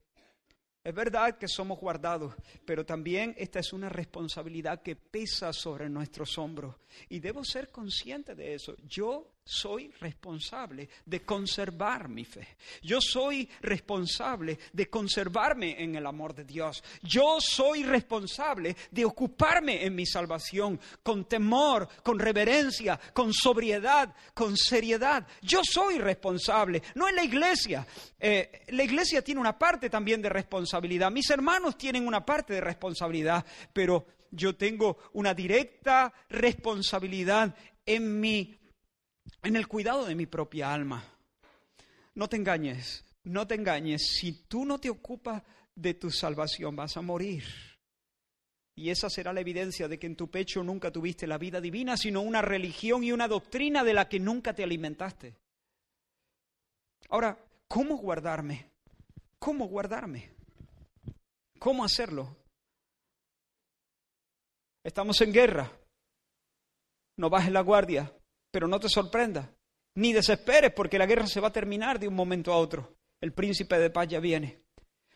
es verdad que somos guardados, pero también esta es una responsabilidad que pesa sobre nuestros hombros. Y debo ser consciente de eso. Yo soy responsable de conservar mi fe. Yo soy responsable de conservarme en el amor de Dios. Yo soy responsable de ocuparme en mi salvación con temor, con reverencia, con sobriedad, con seriedad. Yo soy responsable, no en la iglesia. Eh, la iglesia tiene una parte también de responsabilidad. Mis hermanos tienen una parte de responsabilidad, pero yo tengo una directa responsabilidad en mi en el cuidado de mi propia alma. No te engañes, no te engañes, si tú no te ocupas de tu salvación vas a morir. Y esa será la evidencia de que en tu pecho nunca tuviste la vida divina, sino una religión y una doctrina de la que nunca te alimentaste. Ahora, ¿cómo guardarme? ¿Cómo guardarme? ¿Cómo hacerlo? Estamos en guerra. No bajes la guardia, pero no te sorprendas, ni desesperes porque la guerra se va a terminar de un momento a otro. El príncipe de paz ya viene.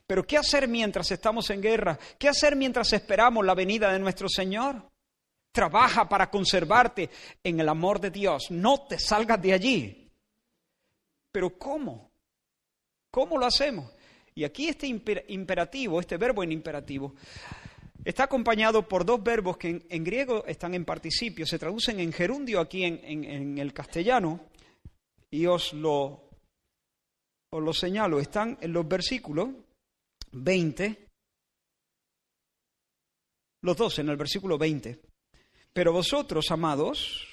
Pero ¿qué hacer mientras estamos en guerra? ¿Qué hacer mientras esperamos la venida de nuestro Señor? Trabaja para conservarte en el amor de Dios. No te salgas de allí. Pero ¿cómo? ¿Cómo lo hacemos? Y aquí este imperativo, este verbo en imperativo, está acompañado por dos verbos que en, griego están en participio, se traducen en gerundio aquí en, el castellano, y os lo, señalo, están en los versículos 20, los dos en el versículo 20. Pero vosotros, amados,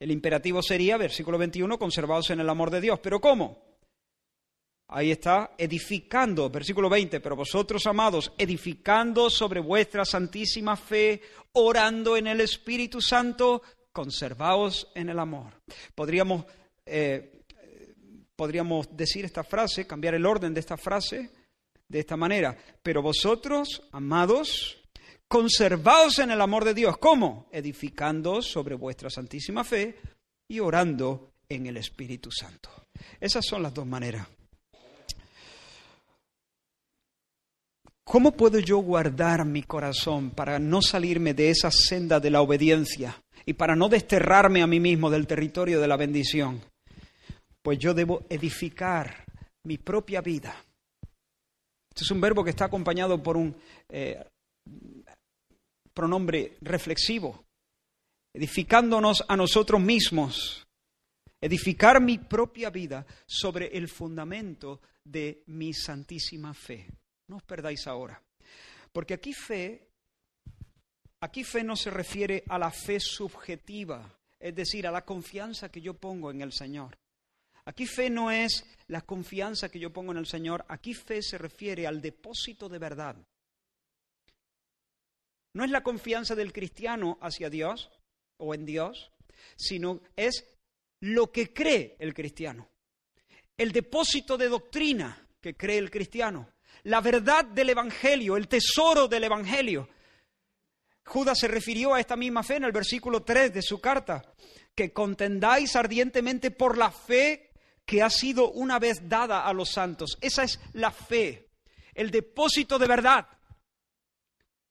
el imperativo sería, versículo 21, conservados en el amor de Dios. ¿Pero cómo? Ahí está, edificando, versículo 20, pero vosotros, amados, edificando sobre vuestra santísima fe, orando en el Espíritu Santo, conservaos en el amor. Podríamos eh, podríamos decir esta frase, cambiar el orden de esta frase de esta manera. Pero vosotros, amados, conservaos en el amor de Dios. ¿Cómo? Edificando sobre vuestra santísima fe y orando en el Espíritu Santo. Esas son las dos maneras. ¿Cómo puedo yo guardar mi corazón para no salirme de esa senda de la obediencia y para no desterrarme a mí mismo del territorio de la bendición? pues yo debo edificar mi propia vida. Este es un verbo que está acompañado por un eh, pronombre reflexivo, edificándonos a nosotros mismos, edificar mi propia vida sobre el fundamento de mi santísima fe. No os perdáis ahora, porque aquí fe, aquí fe no se refiere a la fe subjetiva, es decir, a la confianza que yo pongo en el Señor. Aquí fe no es la confianza que yo pongo en el Señor, aquí fe se refiere al depósito de verdad. No es la confianza del cristiano hacia Dios o en Dios, sino es lo que cree el cristiano. El depósito de doctrina que cree el cristiano. La verdad del Evangelio, el tesoro del Evangelio. Judas se refirió a esta misma fe en el versículo 3 de su carta, que contendáis ardientemente por la fe que ha sido una vez dada a los santos. Esa es la fe, el depósito de verdad,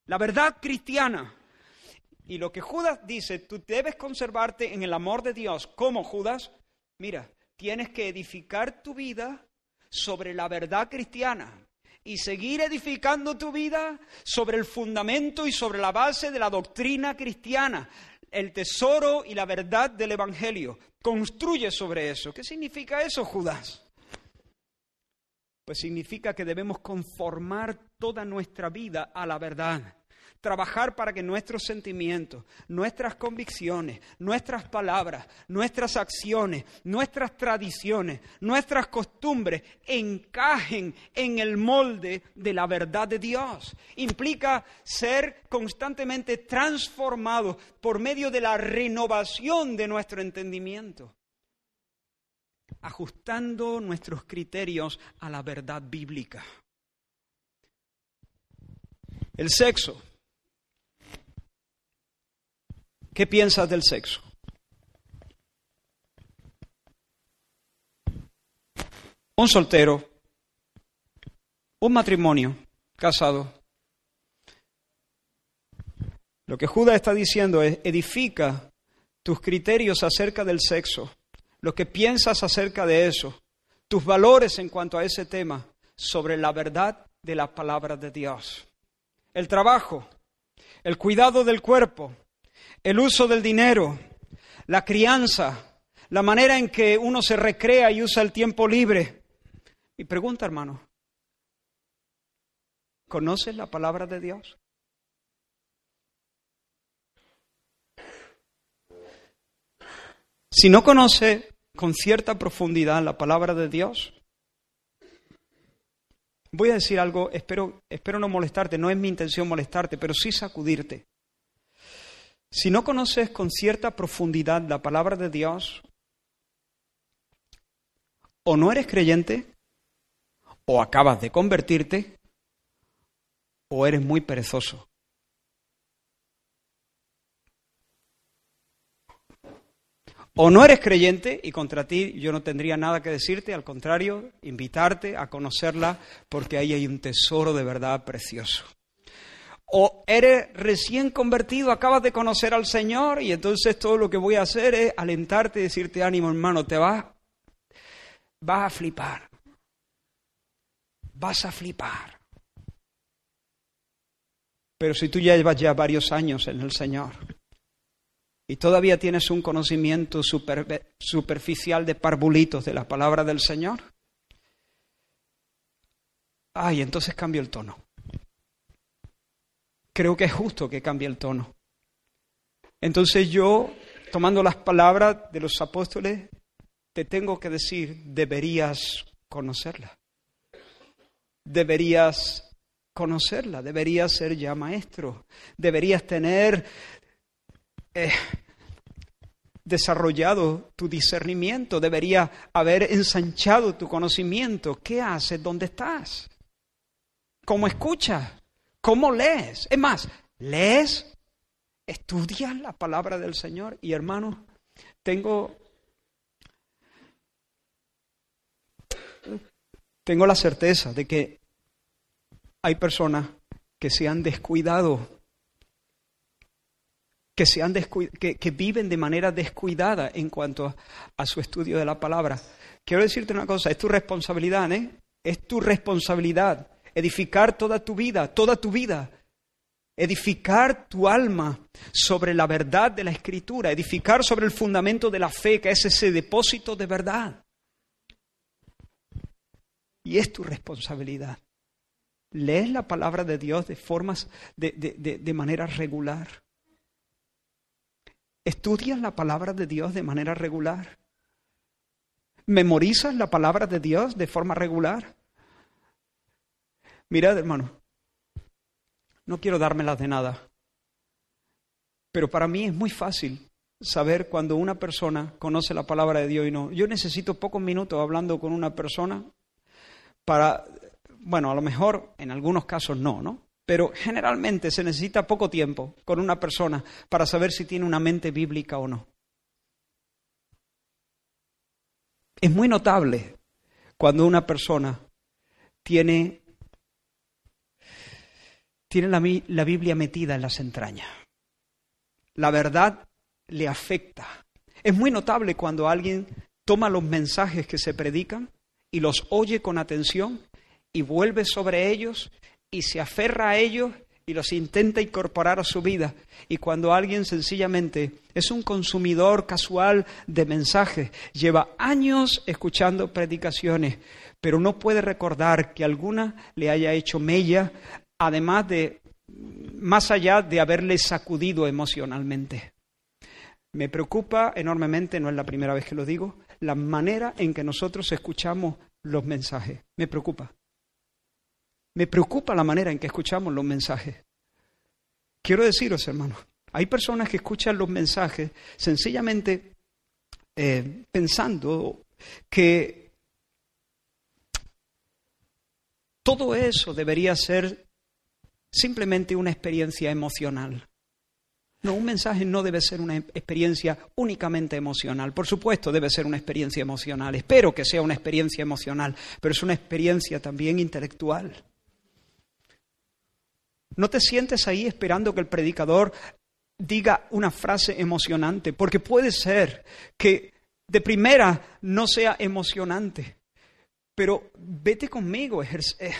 la verdad cristiana. Y lo que Judas dice, tú debes conservarte en el amor de Dios. ¿Cómo, Judas? Mira, tienes que edificar tu vida sobre la verdad cristiana y seguir edificando tu vida sobre el fundamento y sobre la base de la doctrina cristiana, el tesoro y la verdad del Evangelio. Construye sobre eso. ¿Qué significa eso, Judas? Pues significa que debemos conformar toda nuestra vida a la verdad trabajar para que nuestros sentimientos, nuestras convicciones, nuestras palabras, nuestras acciones, nuestras tradiciones, nuestras costumbres encajen en el molde de la verdad de Dios. Implica ser constantemente transformados por medio de la renovación de nuestro entendimiento ajustando nuestros criterios a la verdad bíblica. El sexo ¿Qué piensas del sexo? Un soltero, un matrimonio, casado. Lo que Judas está diciendo es, edifica tus criterios acerca del sexo, lo que piensas acerca de eso, tus valores en cuanto a ese tema, sobre la verdad de la palabra de Dios. El trabajo, el cuidado del cuerpo, el uso del dinero, la crianza, la manera en que uno se recrea y usa el tiempo libre. Mi pregunta, hermano, ¿conoces la palabra de Dios? Si no conoce con cierta profundidad la palabra de Dios, voy a decir algo, espero, espero no molestarte, no es mi intención molestarte, pero sí sacudirte. Si no conoces con cierta profundidad la palabra de Dios, o no eres creyente, o acabas de convertirte, o eres muy perezoso. O no eres creyente y contra ti yo no tendría nada que decirte, al contrario, invitarte a conocerla porque ahí hay un tesoro de verdad precioso. O eres recién convertido, acabas de conocer al Señor y entonces todo lo que voy a hacer es alentarte y decirte ánimo hermano, te vas, vas a flipar. Vas a flipar. Pero si tú ya llevas ya varios años en el Señor, y todavía tienes un conocimiento superficial de parvulitos de la palabra del Señor, ay, entonces cambio el tono. Creo que es justo que cambie el tono. Entonces yo, tomando las palabras de los apóstoles, te tengo que decir, deberías conocerla. Deberías conocerla, deberías ser ya maestro, deberías tener eh, desarrollado tu discernimiento, debería haber ensanchado tu conocimiento. ¿Qué haces? ¿Dónde estás? ¿Cómo escuchas? ¿Cómo lees? Es más, lees, estudias la palabra del Señor. Y hermano, tengo, tengo la certeza de que hay personas que se han descuidado que, se han que, viven de manera descuidada en cuanto a, su estudio de la palabra. Quiero decirte una cosa, es tu responsabilidad, ¿eh? Es tu responsabilidad edificar toda tu vida, toda tu vida, edificar tu alma sobre la verdad de la escritura, edificar sobre el fundamento de la fe, que es ese depósito de verdad. Y es tu responsabilidad. Lees la palabra de Dios de formas, de, de, de manera regular. ¿Estudias la palabra de Dios de manera regular? ¿Memorizas la palabra de Dios de forma regular? Mirad, hermano, no quiero dármelas de nada, pero para mí es muy fácil saber cuando una persona conoce la palabra de Dios y no. Yo necesito pocos minutos hablando con una persona para, bueno, a lo mejor en algunos casos no, ¿no? pero generalmente se necesita poco tiempo con una persona para saber si tiene una mente bíblica o no. Es muy notable cuando una persona tiene, tiene la, la Biblia metida en las entrañas. La verdad le afecta. Es muy notable cuando alguien toma los mensajes que se predican y los oye con atención y vuelve sobre ellos y se aferra a ellos y los intenta incorporar a su vida. Y cuando alguien sencillamente es un consumidor casual de mensajes, lleva años escuchando predicaciones, pero no puede recordar que alguna le haya hecho mella, además de, más allá de haberle sacudido emocionalmente. Me preocupa enormemente, no es la primera vez que lo digo, la manera en que nosotros escuchamos los mensajes. Me preocupa. Me preocupa la manera en que escuchamos los mensajes. Quiero deciros, hermanos, hay personas que escuchan los mensajes sencillamente eh, pensando que todo eso debería ser simplemente una experiencia emocional. No, un mensaje no debe ser una experiencia únicamente emocional. Por supuesto, debe ser una experiencia emocional. Espero que sea una experiencia emocional, pero es una experiencia también intelectual. No te sientes ahí esperando que el predicador diga una frase emocionante, porque puede ser que de primera no sea emocionante, pero vete conmigo, eh,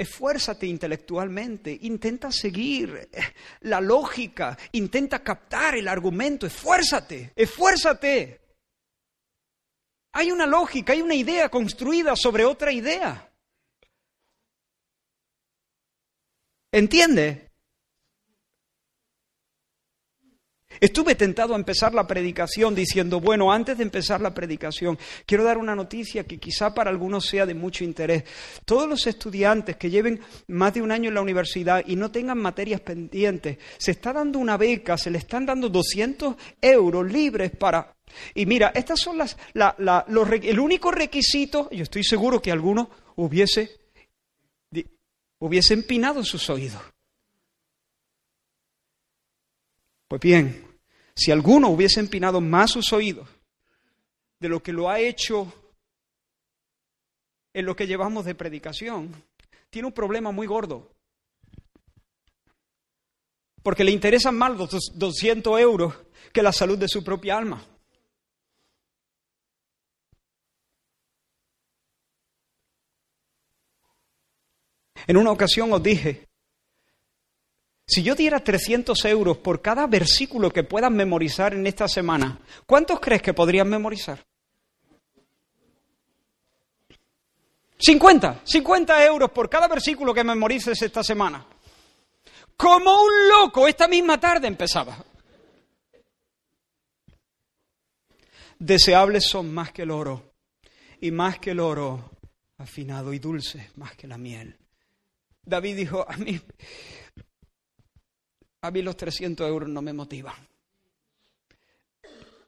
esfuérzate intelectualmente, intenta seguir eh, la lógica, intenta captar el argumento, esfuérzate, esfuérzate. Hay una lógica, hay una idea construida sobre otra idea. ¿Entiende? Estuve tentado a empezar la predicación diciendo, bueno, antes de empezar la predicación, quiero dar una noticia que quizá para algunos sea de mucho interés. Todos los estudiantes que lleven más de un año en la universidad y no tengan materias pendientes, se está dando una beca, se le están dando 200 euros libres para... Y mira, estas son las, el único requisito, yo estoy seguro que alguno hubiese, hubiese empinado sus oídos. Pues bien, si alguno hubiese empinado más sus oídos de lo que lo ha hecho en lo que llevamos de predicación, tiene un problema muy gordo. Porque le interesan más los 200 euros que la salud de su propia alma. En una ocasión os dije si yo diera 300 euros por cada versículo que puedan memorizar en esta semana, ¿cuántos crees que podrían memorizar? 50, 50 euros por cada versículo que memorices esta semana. Como un loco, esta misma tarde empezaba. Deseables son más que el oro, y más que el oro, afinado y dulce, más que la miel. David dijo, a mí, a mí los 300 euros no me motivan.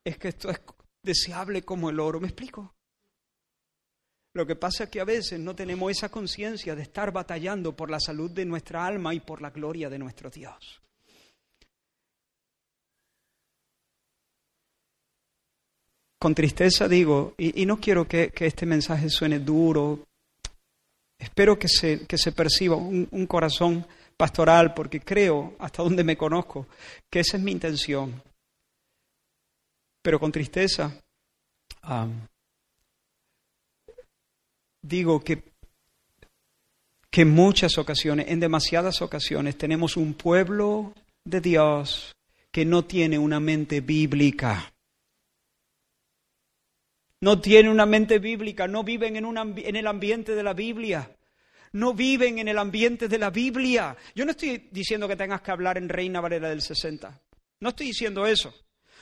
Es que esto es deseable como el oro, ¿me explico? Lo que pasa es que a veces no tenemos esa conciencia de estar batallando por la salud de nuestra alma y por la gloria de nuestro Dios. Con tristeza digo, y, no quiero que, este mensaje suene duro, espero que se, que se perciba un corazón pastoral porque creo, hasta donde me conozco, que esa es mi intención. Pero con tristeza digo que, que en muchas ocasiones, en demasiadas ocasiones, tenemos un pueblo de Dios que no tiene una mente bíblica. No tiene una mente bíblica, no viven en, un en el ambiente de la Biblia no viven en el ambiente de la Biblia. Yo no estoy diciendo que tengas que hablar en Reina Valera del 60. No estoy diciendo eso.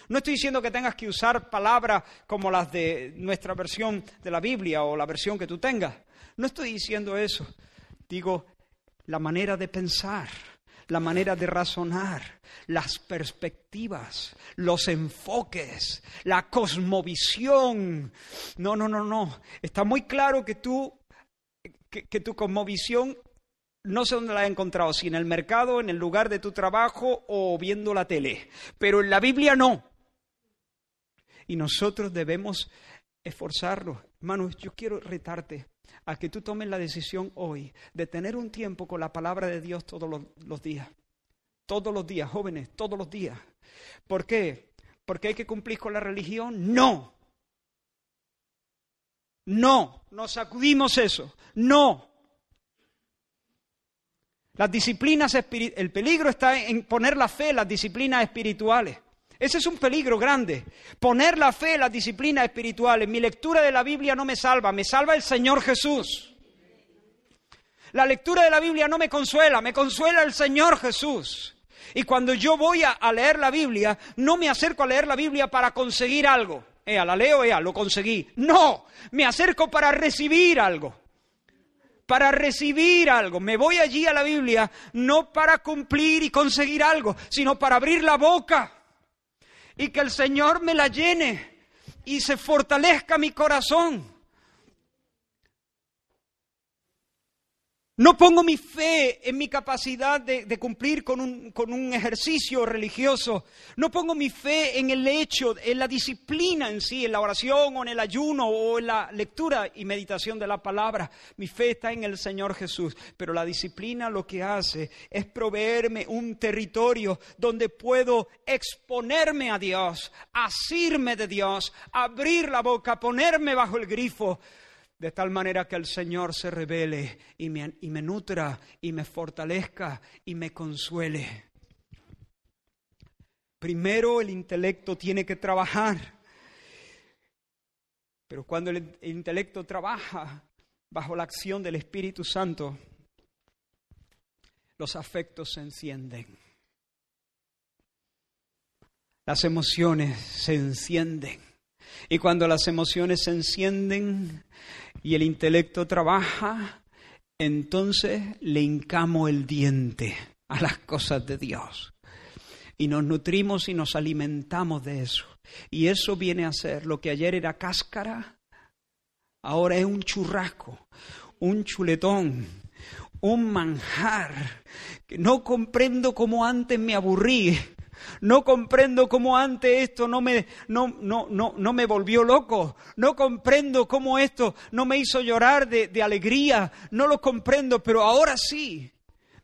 No estoy diciendo que tengas que usar palabras como las de nuestra versión de la Biblia o la versión que tú tengas. No estoy diciendo eso. Digo, la manera de pensar, la manera de razonar, las perspectivas, los enfoques, la cosmovisión. No, no, no, no. Está muy claro que tú que, tu cosmovisión no sé dónde la has encontrado, si en el mercado, en el lugar de tu trabajo o viendo la tele, pero en la Biblia no. Y nosotros debemos esforzarnos. Hermanos, yo quiero retarte a que tú tomes la decisión hoy de tener un tiempo con la palabra de Dios todos los, los días. Todos los días, jóvenes, todos los días. ¿Por qué? ¿Porque hay que cumplir con la religión? No. No, nos sacudimos eso. No. Las disciplinas el peligro está en poner la fe en las disciplinas espirituales. Ese es un peligro grande. Poner la fe en las disciplinas espirituales. Mi lectura de la Biblia no me salva, me salva el Señor Jesús. La lectura de la Biblia no me consuela, me consuela el Señor Jesús. Y cuando yo voy a, a leer la Biblia, no me acerco a leer la Biblia para conseguir algo. La leo, ea, lo conseguí. No, me acerco para recibir algo. Para recibir algo. Me voy allí a la Biblia no para cumplir y conseguir algo, sino para abrir la boca y que el Señor me la llene y se fortalezca mi corazón. No pongo mi fe en mi capacidad de, cumplir con un, con un, ejercicio religioso. No pongo mi fe en el hecho, en la disciplina en sí, en la oración o en el ayuno o en la lectura y meditación de la palabra. Mi fe está en el Señor Jesús. Pero la disciplina lo que hace es proveerme un territorio donde puedo exponerme a Dios, asirme de Dios, abrir la boca, ponerme bajo el grifo de tal manera que el Señor se revele y me, y me nutra y me fortalezca y me consuele. Primero el intelecto tiene que trabajar, pero cuando el, intelecto trabaja bajo la acción del Espíritu Santo, los afectos se encienden. las emociones se encienden. Y cuando las emociones se encienden y el intelecto trabaja, entonces le hincamos el diente a las cosas de Dios. Y nos nutrimos y nos alimentamos de eso. Y eso viene a ser lo que ayer era cáscara, ahora es un churrasco, un chuletón, un manjar. Que no comprendo cómo antes me aburrí. No comprendo cómo antes esto no me, no, no, no, no me volvió loco. No comprendo cómo esto no me hizo llorar de, de alegría. No lo comprendo, pero ahora sí.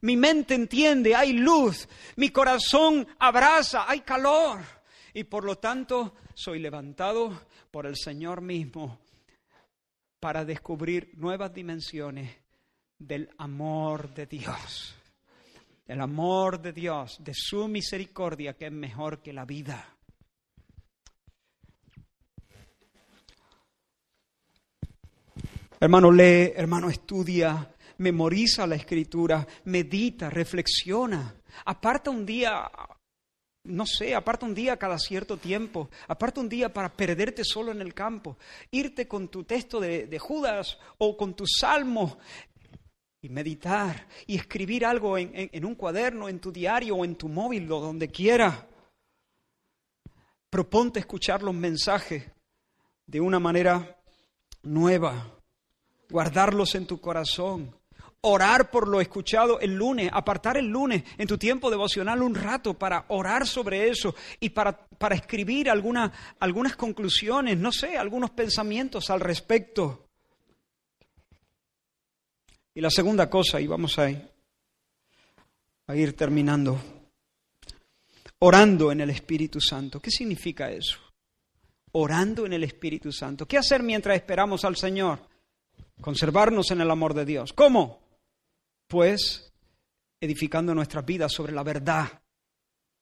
Mi mente entiende, hay luz. Mi corazón abraza, hay calor. Y por lo tanto soy levantado por el Señor mismo para descubrir nuevas dimensiones del amor de Dios. Del amor de Dios, de su misericordia que es mejor que la vida. Hermano, lee, hermano, estudia, memoriza la escritura, medita, reflexiona. Aparta un día no sé, aparta un día cada cierto tiempo, aparta un día para perderte solo en el campo, irte con tu texto de, Judas o con tu salmo y meditar y escribir algo en, en, un cuaderno, en tu diario o en tu móvil o donde quiera. Proponte escuchar los mensajes de una manera nueva, guardarlos en tu corazón, orar por lo escuchado el lunes, apartar el lunes en tu tiempo devocional un rato para orar sobre eso y para, para escribir alguna, algunas conclusiones, no sé, algunos pensamientos al respecto. Y la segunda cosa, y vamos a, a ir terminando, orando en el Espíritu Santo. ¿Qué significa eso? Orando en el Espíritu Santo. ¿Qué hacer mientras esperamos al Señor? Conservarnos en el amor de Dios. ¿Cómo? pues edificando nuestras vidas sobre la verdad,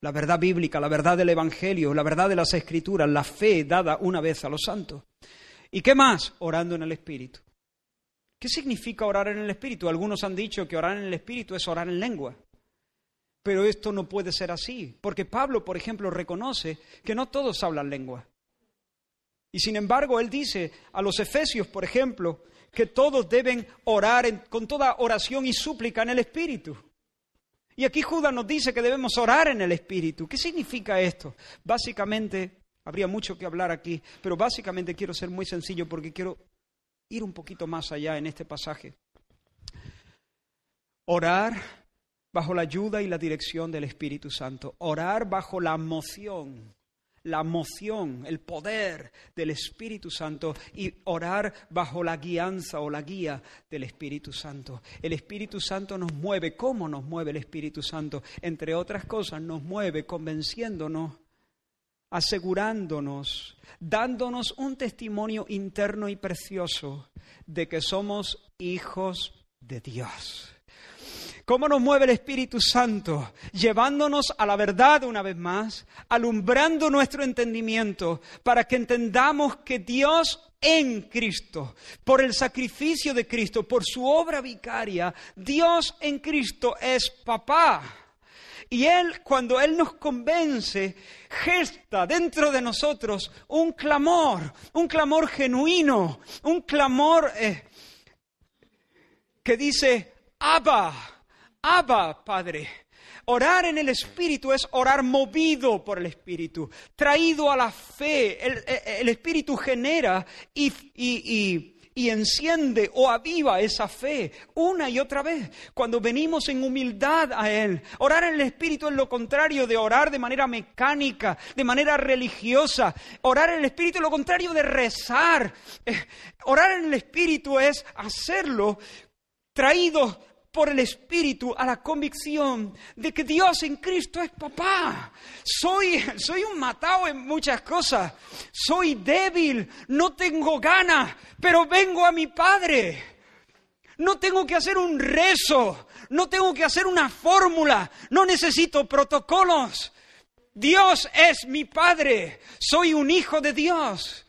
la verdad bíblica, la verdad del Evangelio, la verdad de las Escrituras, la fe dada una vez a los santos. ¿Y qué más? Orando en el Espíritu. ¿Qué significa orar en el Espíritu? Algunos han dicho que orar en el Espíritu es orar en lengua. Pero esto no puede ser así, porque Pablo, por ejemplo, reconoce que no todos hablan lengua. Y sin embargo, él dice a los efesios, por ejemplo, que todos deben orar con toda oración y súplica en el Espíritu. Y aquí Judas nos dice que debemos orar en el Espíritu. ¿Qué significa esto? Básicamente, habría mucho que hablar aquí, pero básicamente quiero ser muy sencillo porque quiero ir un poquito más allá en este pasaje. Orar bajo la ayuda y la dirección del Espíritu Santo. Orar bajo la moción la moción, el poder del Espíritu Santo y orar bajo la guianza o la guía del Espíritu Santo. El Espíritu Santo nos mueve. ¿Cómo nos mueve el Espíritu Santo? Entre otras cosas, nos mueve convenciéndonos, asegurándonos, dándonos un testimonio interno y precioso de que somos hijos de Dios. ¿Cómo nos mueve el Espíritu Santo? Llevándonos a la verdad una vez más, alumbrando nuestro entendimiento para que entendamos que Dios en Cristo, por el sacrificio de Cristo, por su obra vicaria, Dios en Cristo es papá. Y Él, cuando Él nos convence, gesta dentro de nosotros un clamor, un clamor genuino, un clamor eh, que dice, Abba, Abba, Padre. Orar en el Espíritu es orar movido por el Espíritu, traído a la fe. El, Espíritu genera y, y, enciende o aviva esa fe una y otra vez cuando venimos en humildad a Él. Orar en el Espíritu es lo contrario de orar de manera mecánica, de manera religiosa. Orar en el Espíritu es lo contrario de rezar. Eh, orar en el Espíritu es hacerlo traído por el Espíritu a la convicción de que Dios en Cristo es papá. Soy, soy un matado en muchas cosas. Soy débil, no tengo ganas, pero vengo a mi Padre. No tengo que hacer un rezo, no tengo que hacer una fórmula, no necesito protocolos. Dios es mi Padre, soy un hijo de Dios.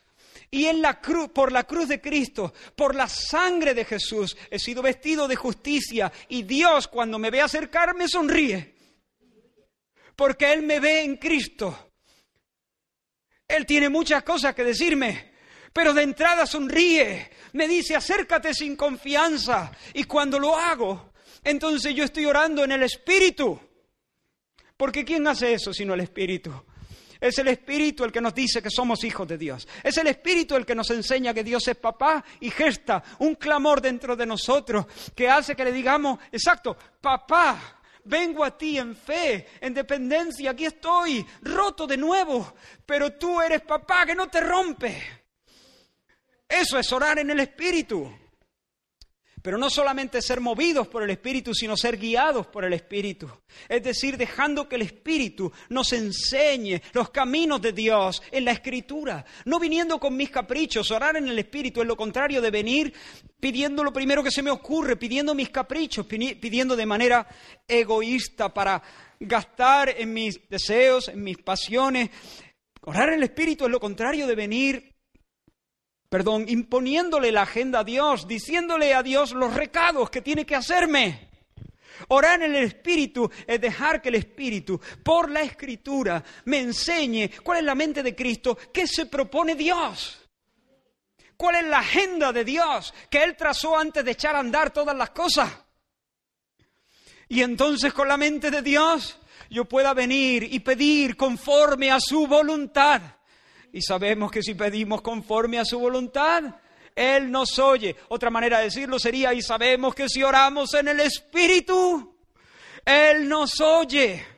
Y en la cruz, por la cruz de Cristo, por la sangre de Jesús, he sido vestido de justicia. Y Dios, cuando me ve acercarme, sonríe. Porque Él me ve en Cristo. Él tiene muchas cosas que decirme, pero de entrada sonríe, me dice, acércate sin confianza. Y cuando lo hago, entonces yo estoy orando en el Espíritu. Porque ¿quién hace eso sino el Espíritu? Es el Espíritu el que nos dice que somos hijos de Dios. Es el Espíritu el que nos enseña que Dios es papá y gesta un clamor dentro de nosotros que hace que le digamos, exacto, papá, vengo a ti en fe, en dependencia, aquí estoy, roto de nuevo, pero tú eres papá que no te rompe. Eso es orar en el Espíritu. Pero no solamente ser movidos por el Espíritu, sino ser guiados por el Espíritu. Es decir, dejando que el Espíritu nos enseñe los caminos de Dios en la Escritura. No viniendo con mis caprichos. Orar en el Espíritu es lo contrario de venir pidiendo lo primero que se me ocurre, pidiendo mis caprichos, pidiendo de manera egoísta para gastar en mis deseos, en mis pasiones. Orar en el Espíritu es lo contrario de venir perdón, imponiéndole la agenda a Dios, diciéndole a Dios los recados que tiene que hacerme. Orar en el Espíritu es dejar que el Espíritu, por la Escritura, me enseñe cuál es la mente de Cristo, qué se propone Dios, cuál es la agenda de Dios que Él trazó antes de echar a andar todas las cosas. Y entonces con la mente de Dios yo pueda venir y pedir conforme a su voluntad. Y sabemos que si pedimos conforme a su voluntad, Él nos oye. Otra manera de decirlo sería, y sabemos que si oramos en el Espíritu, Él nos oye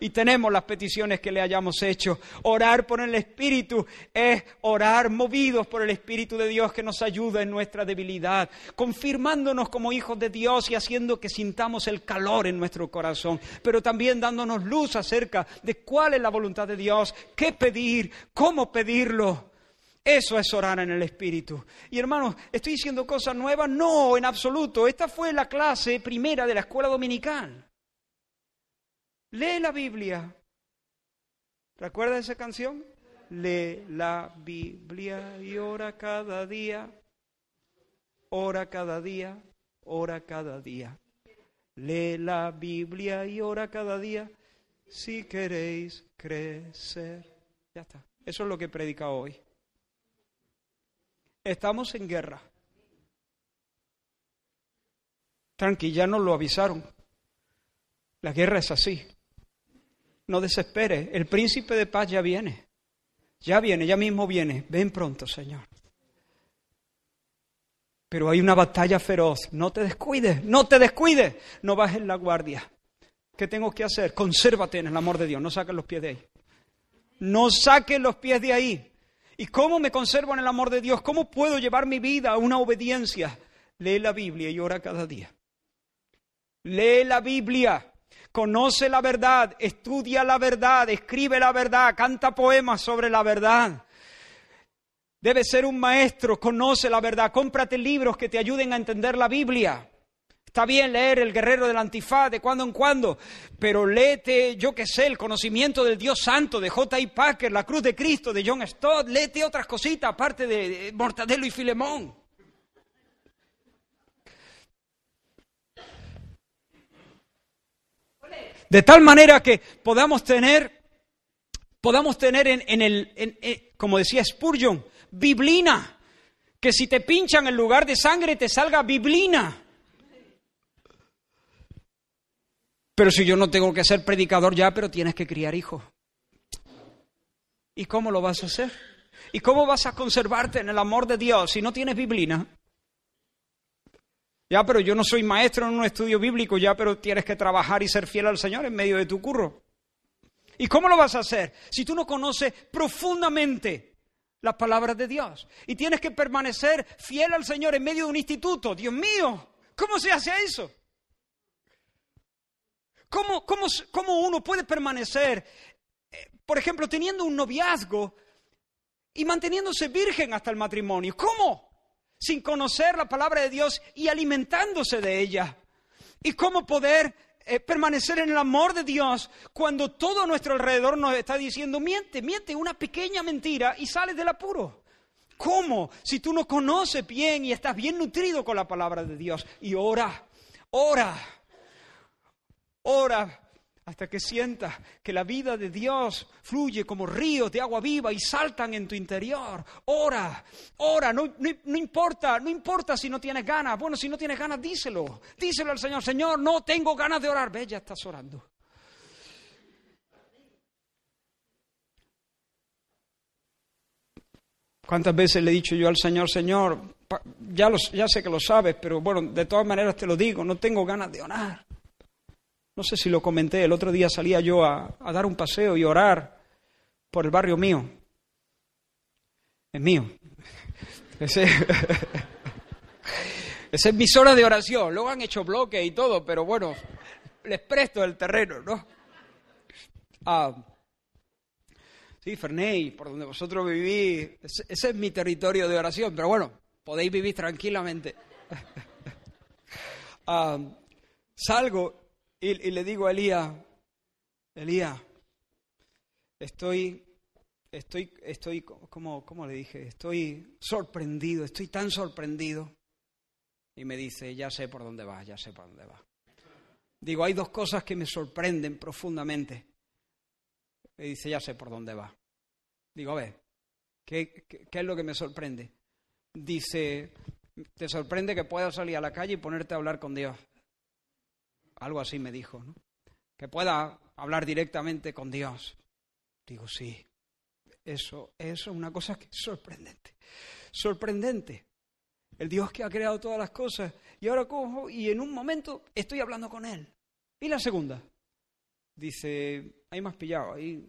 y tenemos las peticiones que le hayamos hecho. Orar por el Espíritu es orar movidos por el Espíritu de Dios que nos ayuda en nuestra debilidad, confirmándonos como hijos de Dios y haciendo que sintamos el calor en nuestro corazón, pero también dándonos luz acerca de cuál es la voluntad de Dios, qué pedir, cómo pedirlo. Eso es orar en el Espíritu. Y hermanos, ¿estoy diciendo cosas nuevas? No, en absoluto. Esta fue la clase primera de la escuela dominical. Lee la Biblia. ¿Recuerda esa canción? Lee la Biblia y ora cada día. Ora cada día, ora cada día. Lee la Biblia y ora cada día si queréis crecer. Ya está. Eso es lo que predica hoy. Estamos en guerra. Tranqui, ya nos lo avisaron. La guerra es así no desespere, el príncipe de paz ya viene, ya viene, ya mismo viene, ven pronto, Señor. Pero hay una batalla feroz, no te descuides, no te descuides, no bajes la guardia. ¿Qué tengo que hacer? Consérvate en el amor de Dios, no saques los pies de ahí. No saques los pies de ahí. ¿Y cómo me conservo en el amor de Dios? ¿Cómo puedo llevar mi vida a una obediencia? Lee la Biblia y ora cada día. Lee la Biblia. Conoce la verdad, estudia la verdad, escribe la verdad, canta poemas sobre la verdad. Debe ser un maestro, conoce la verdad, cómprate libros que te ayuden a entender la Biblia. Está bien leer El Guerrero del Antifaz de cuando en cuando, pero léete, yo qué sé, el conocimiento del Dios Santo de J. Packer, la cruz de Cristo de John Stott, léete otras cositas aparte de Mortadelo y Filemón. De tal manera que podamos tener, podamos tener en, el, como decía Spurgeon, biblina. Que si te pinchan en lugar de sangre te salga biblina. Pero si yo no tengo que ser predicador ya, pero tienes que criar hijos. ¿Y cómo lo vas a hacer? ¿Y cómo vas a conservarte en el amor de Dios si no tienes biblina? Ya, pero yo no soy maestro en un estudio bíblico, ya, pero tienes que trabajar y ser fiel al Señor en medio de tu curro. ¿Y cómo lo vas a hacer? Si tú no conoces profundamente las palabras de Dios y tienes que permanecer fiel al Señor en medio de un instituto. Dios mío, ¿cómo se hace eso? ¿Cómo, cómo, cómo uno puede permanecer, eh, por ejemplo, teniendo un noviazgo y manteniéndose virgen hasta el matrimonio? ¿Cómo? Sin conocer la palabra de Dios y alimentándose de ella. Y cómo poder eh, permanecer en el amor de Dios cuando todo nuestro alrededor nos está diciendo, miente, miente, una pequeña mentira y sales del apuro. ¿Cómo? Si tú no conoces bien y estás bien nutrido con la palabra de Dios. Y ora, ora, ora hasta que sientas que la vida de Dios fluye como ríos de agua viva y saltan en tu interior. Ora, ora, no, no, importa, no importa si no tienes ganas. Bueno, si no tienes ganas, díselo. Díselo al Señor, Señor, no tengo ganas de orar. Ve, ya estás orando. ¿Cuántas veces le he dicho yo al Señor, Señor, ya, ya sé que lo sabes, pero bueno, de todas maneras te lo digo, no tengo ganas de orar. No sé si lo comenté, el otro día salía yo a, dar un paseo y orar por el barrio mío. Es mío. Ese, esa es mi zona de oración. Luego han hecho bloques y todo, pero bueno, les presto el terreno, ¿no? Ah, Sí, Ferney, por donde vosotros vivís, ese es mi territorio de oración, pero bueno, podéis vivir tranquilamente. Ah, salgo y, le digo a Elías, Elías, estoy, estoy, estoy, ¿cómo, ¿cómo le dije? Estoy sorprendido, estoy tan sorprendido. Y me dice, ya sé por dónde va, ya sé por dónde va. Digo, hay dos cosas que me sorprenden profundamente. Y dice, ya sé por dónde va. Digo, a ver, ¿qué, es lo que me sorprende? Dice, te sorprende que puedas salir a la calle y ponerte a hablar con Dios. Algo así me dijo, ¿no? Que pueda hablar directamente con Dios. Digo, sí, eso, es una cosa que es sorprendente. Sorprendente. El Dios que ha creado todas las cosas. Y ahora cojo y en un momento estoy hablando con Él. ¿Y la segunda? Dice, hay más pillado. Ahí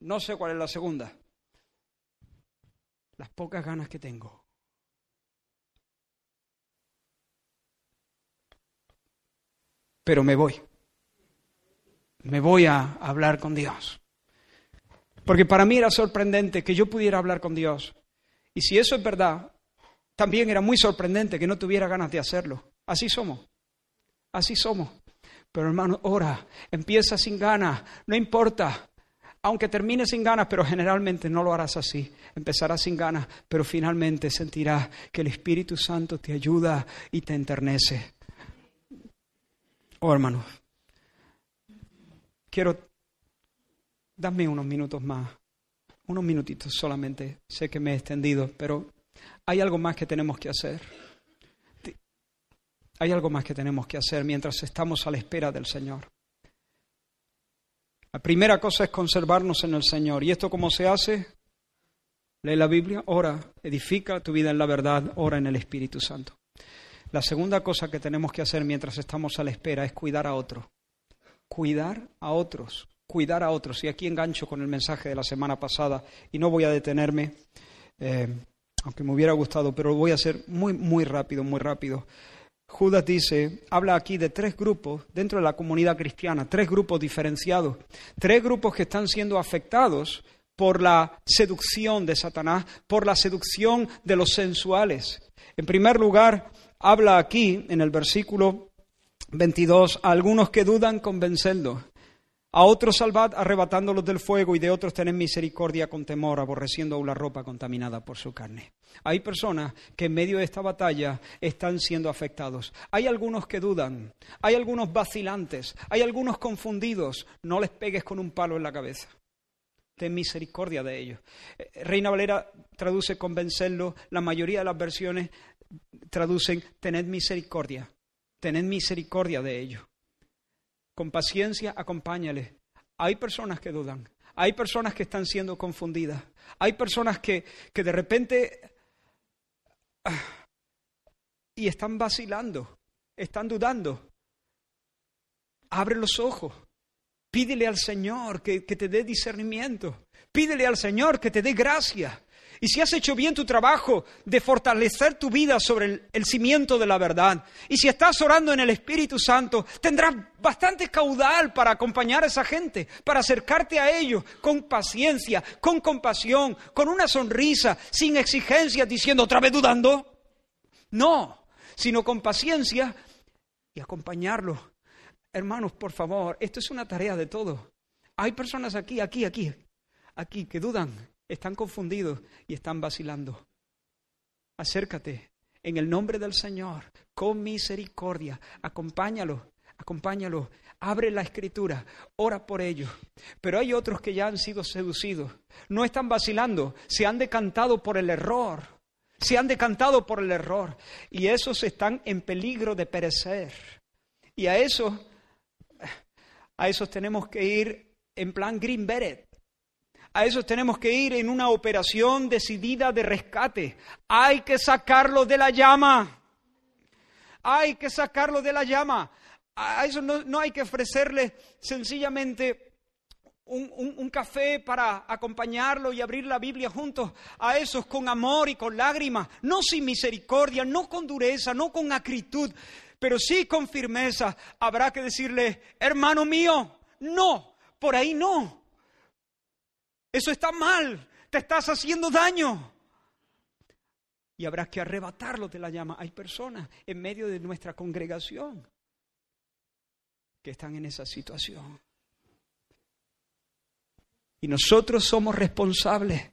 no sé cuál es la segunda. Las pocas ganas que tengo. Pero me voy. Me voy a hablar con Dios. Porque para mí era sorprendente que yo pudiera hablar con Dios. Y si eso es verdad, también era muy sorprendente que no tuviera ganas de hacerlo. Así somos. Así somos. Pero hermano, ora, empieza sin ganas, no importa. Aunque termine sin ganas, pero generalmente no lo harás así. Empezarás sin ganas, pero finalmente sentirás que el Espíritu Santo te ayuda y te enternece. Oh, hermanos, quiero, darme unos minutos más, unos minutitos solamente. Sé que me he extendido, pero hay algo más que tenemos que hacer. Hay algo más que tenemos que hacer mientras estamos a la espera del Señor. La primera cosa es conservarnos en el Señor. ¿Y esto cómo se hace? Lee la Biblia, ora, edifica tu vida en la verdad, ora en el Espíritu Santo. La segunda cosa que tenemos que hacer mientras estamos a la espera es cuidar a otros. Cuidar a otros, cuidar a otros. Y aquí engancho con el mensaje de la semana pasada y no voy a detenerme, eh, aunque me hubiera gustado, pero voy a ser muy, muy rápido, muy rápido. Judas dice, habla aquí de tres grupos dentro de la comunidad cristiana, tres grupos diferenciados, tres grupos que están siendo afectados por la seducción de Satanás, por la seducción de los sensuales. En primer lugar, habla aquí en el versículo 22, a algunos que dudan, convencedlos. A otros salvad arrebatándolos del fuego y de otros tened misericordia con temor, aborreciendo aún la ropa contaminada por su carne. Hay personas que en medio de esta batalla están siendo afectados. Hay algunos que dudan, hay algunos vacilantes, hay algunos confundidos. No les pegues con un palo en la cabeza. Ten misericordia de ellos. Eh, Reina Valera traduce convencerlo, la mayoría de las versiones traducen tened misericordia, tened misericordia de ellos. Con paciencia, acompáñale. Hay personas que dudan, hay personas que están siendo confundidas, hay personas que, que de repente ah, y están vacilando, están dudando. Abre los ojos, pídele al Señor que, que te dé discernimiento, pídele al Señor que te dé gracia, y si has hecho bien tu trabajo de fortalecer tu vida sobre el, cimiento de la verdad, y si estás orando en el Espíritu Santo, tendrás bastante caudal para acompañar a esa gente, para acercarte a ellos con paciencia, con compasión, con una sonrisa, sin exigencias, diciendo otra vez dudando. No, sino con paciencia y acompañarlos. Hermanos, por favor, esto es una tarea de todos. Hay personas aquí, aquí, aquí, aquí que dudan están confundidos y están vacilando. Acércate en el nombre del Señor, con misericordia, acompáñalo, acompáñalo Abre la escritura, ora por ellos. Pero hay otros que ya han sido seducidos. No están vacilando, se han decantado por el error. Se han decantado por el error. Y esos están en peligro de perecer. Y a esos, a esos tenemos que ir en plan Green Beret. A esos tenemos que ir en una operación decidida de rescate. Hay que sacarlo de la llama. Hay que sacarlo de la llama. A eso no, hay que ofrecerle sencillamente un, café para acompañarlo y abrir la Biblia juntos a esos con amor y con lágrimas, no sin misericordia, no con dureza, no con acritud, pero sí con firmeza. Habrá que decirle, hermano mío, no, por ahí no. Eso está mal, te estás haciendo daño y habrá que arrebatarlo de la llama. Hay personas en medio de nuestra congregación que están en esa situación. Y nosotros somos responsables.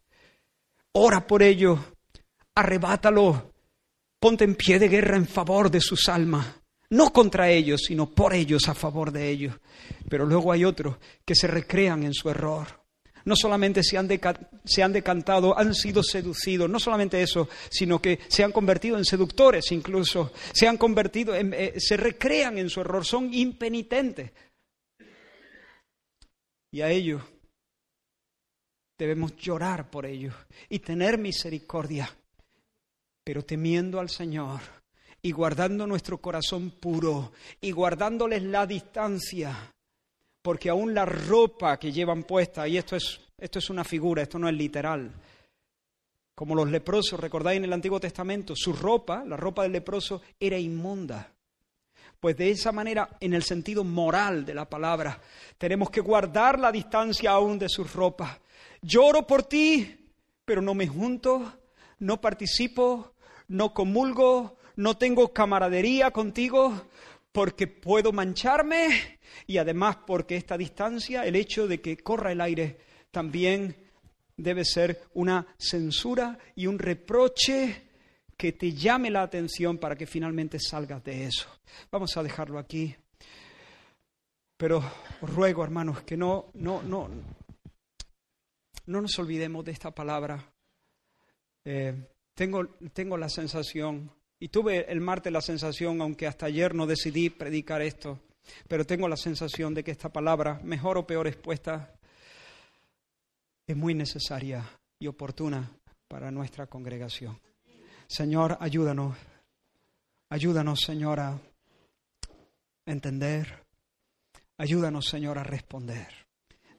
Ora por ellos, arrebátalo, ponte en pie de guerra en favor de sus almas. No contra ellos, sino por ellos, a favor de ellos. Pero luego hay otros que se recrean en su error no solamente se han, se han decantado, han sido seducidos, no solamente eso, sino que se han convertido en seductores incluso, se han convertido, en, eh, se recrean en su error, son impenitentes. Y a ellos debemos llorar por ellos y tener misericordia, pero temiendo al Señor y guardando nuestro corazón puro y guardándoles la distancia porque aún la ropa que llevan puesta, y esto es, esto es una figura, esto no es literal, como los leprosos, recordáis en el Antiguo Testamento, su ropa, la ropa del leproso, era inmunda. Pues de esa manera, en el sentido moral de la palabra, tenemos que guardar la distancia aún de sus ropas. Lloro por ti, pero no me junto, no participo, no comulgo, no tengo camaradería contigo, porque puedo mancharme y además porque esta distancia, el hecho de que corra el aire, también debe ser una censura y un reproche que te llame la atención para que finalmente salgas de eso. Vamos a dejarlo aquí. Pero os ruego, hermanos, que no, no, no, no nos olvidemos de esta palabra. Eh, tengo, tengo la sensación y tuve el martes la sensación, aunque hasta ayer no decidí predicar esto, pero tengo la sensación de que esta palabra, mejor o peor expuesta, es muy necesaria y oportuna para nuestra congregación. Señor, ayúdanos, ayúdanos, Señor, a entender, ayúdanos, Señor, a responder.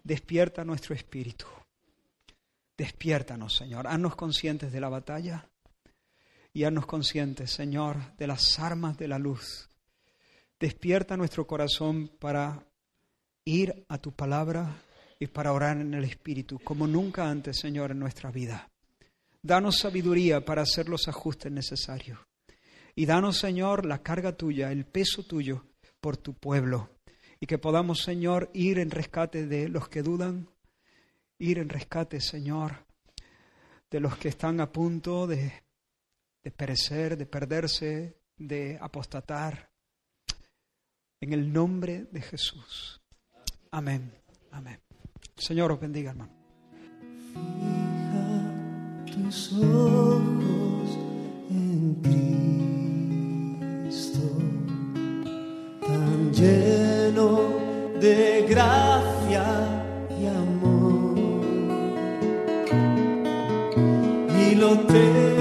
Despierta nuestro espíritu, despiértanos, Señor, haznos conscientes de la batalla y haznos conscientes, Señor, de las armas de la luz. Despierta nuestro corazón para ir a tu palabra y para orar en el Espíritu, como nunca antes, Señor, en nuestra vida. Danos sabiduría para hacer los ajustes necesarios. Y danos, Señor, la carga tuya, el peso tuyo por tu pueblo. Y que podamos, Señor, ir en rescate de los que dudan, ir en rescate, Señor, de los que están a punto de de perecer, de perderse, de apostatar. En el nombre de Jesús. Amén. Amén. Señor os bendiga, hermano. Fija tus ojos en Cristo, tan lleno de gracia y amor. Y lo te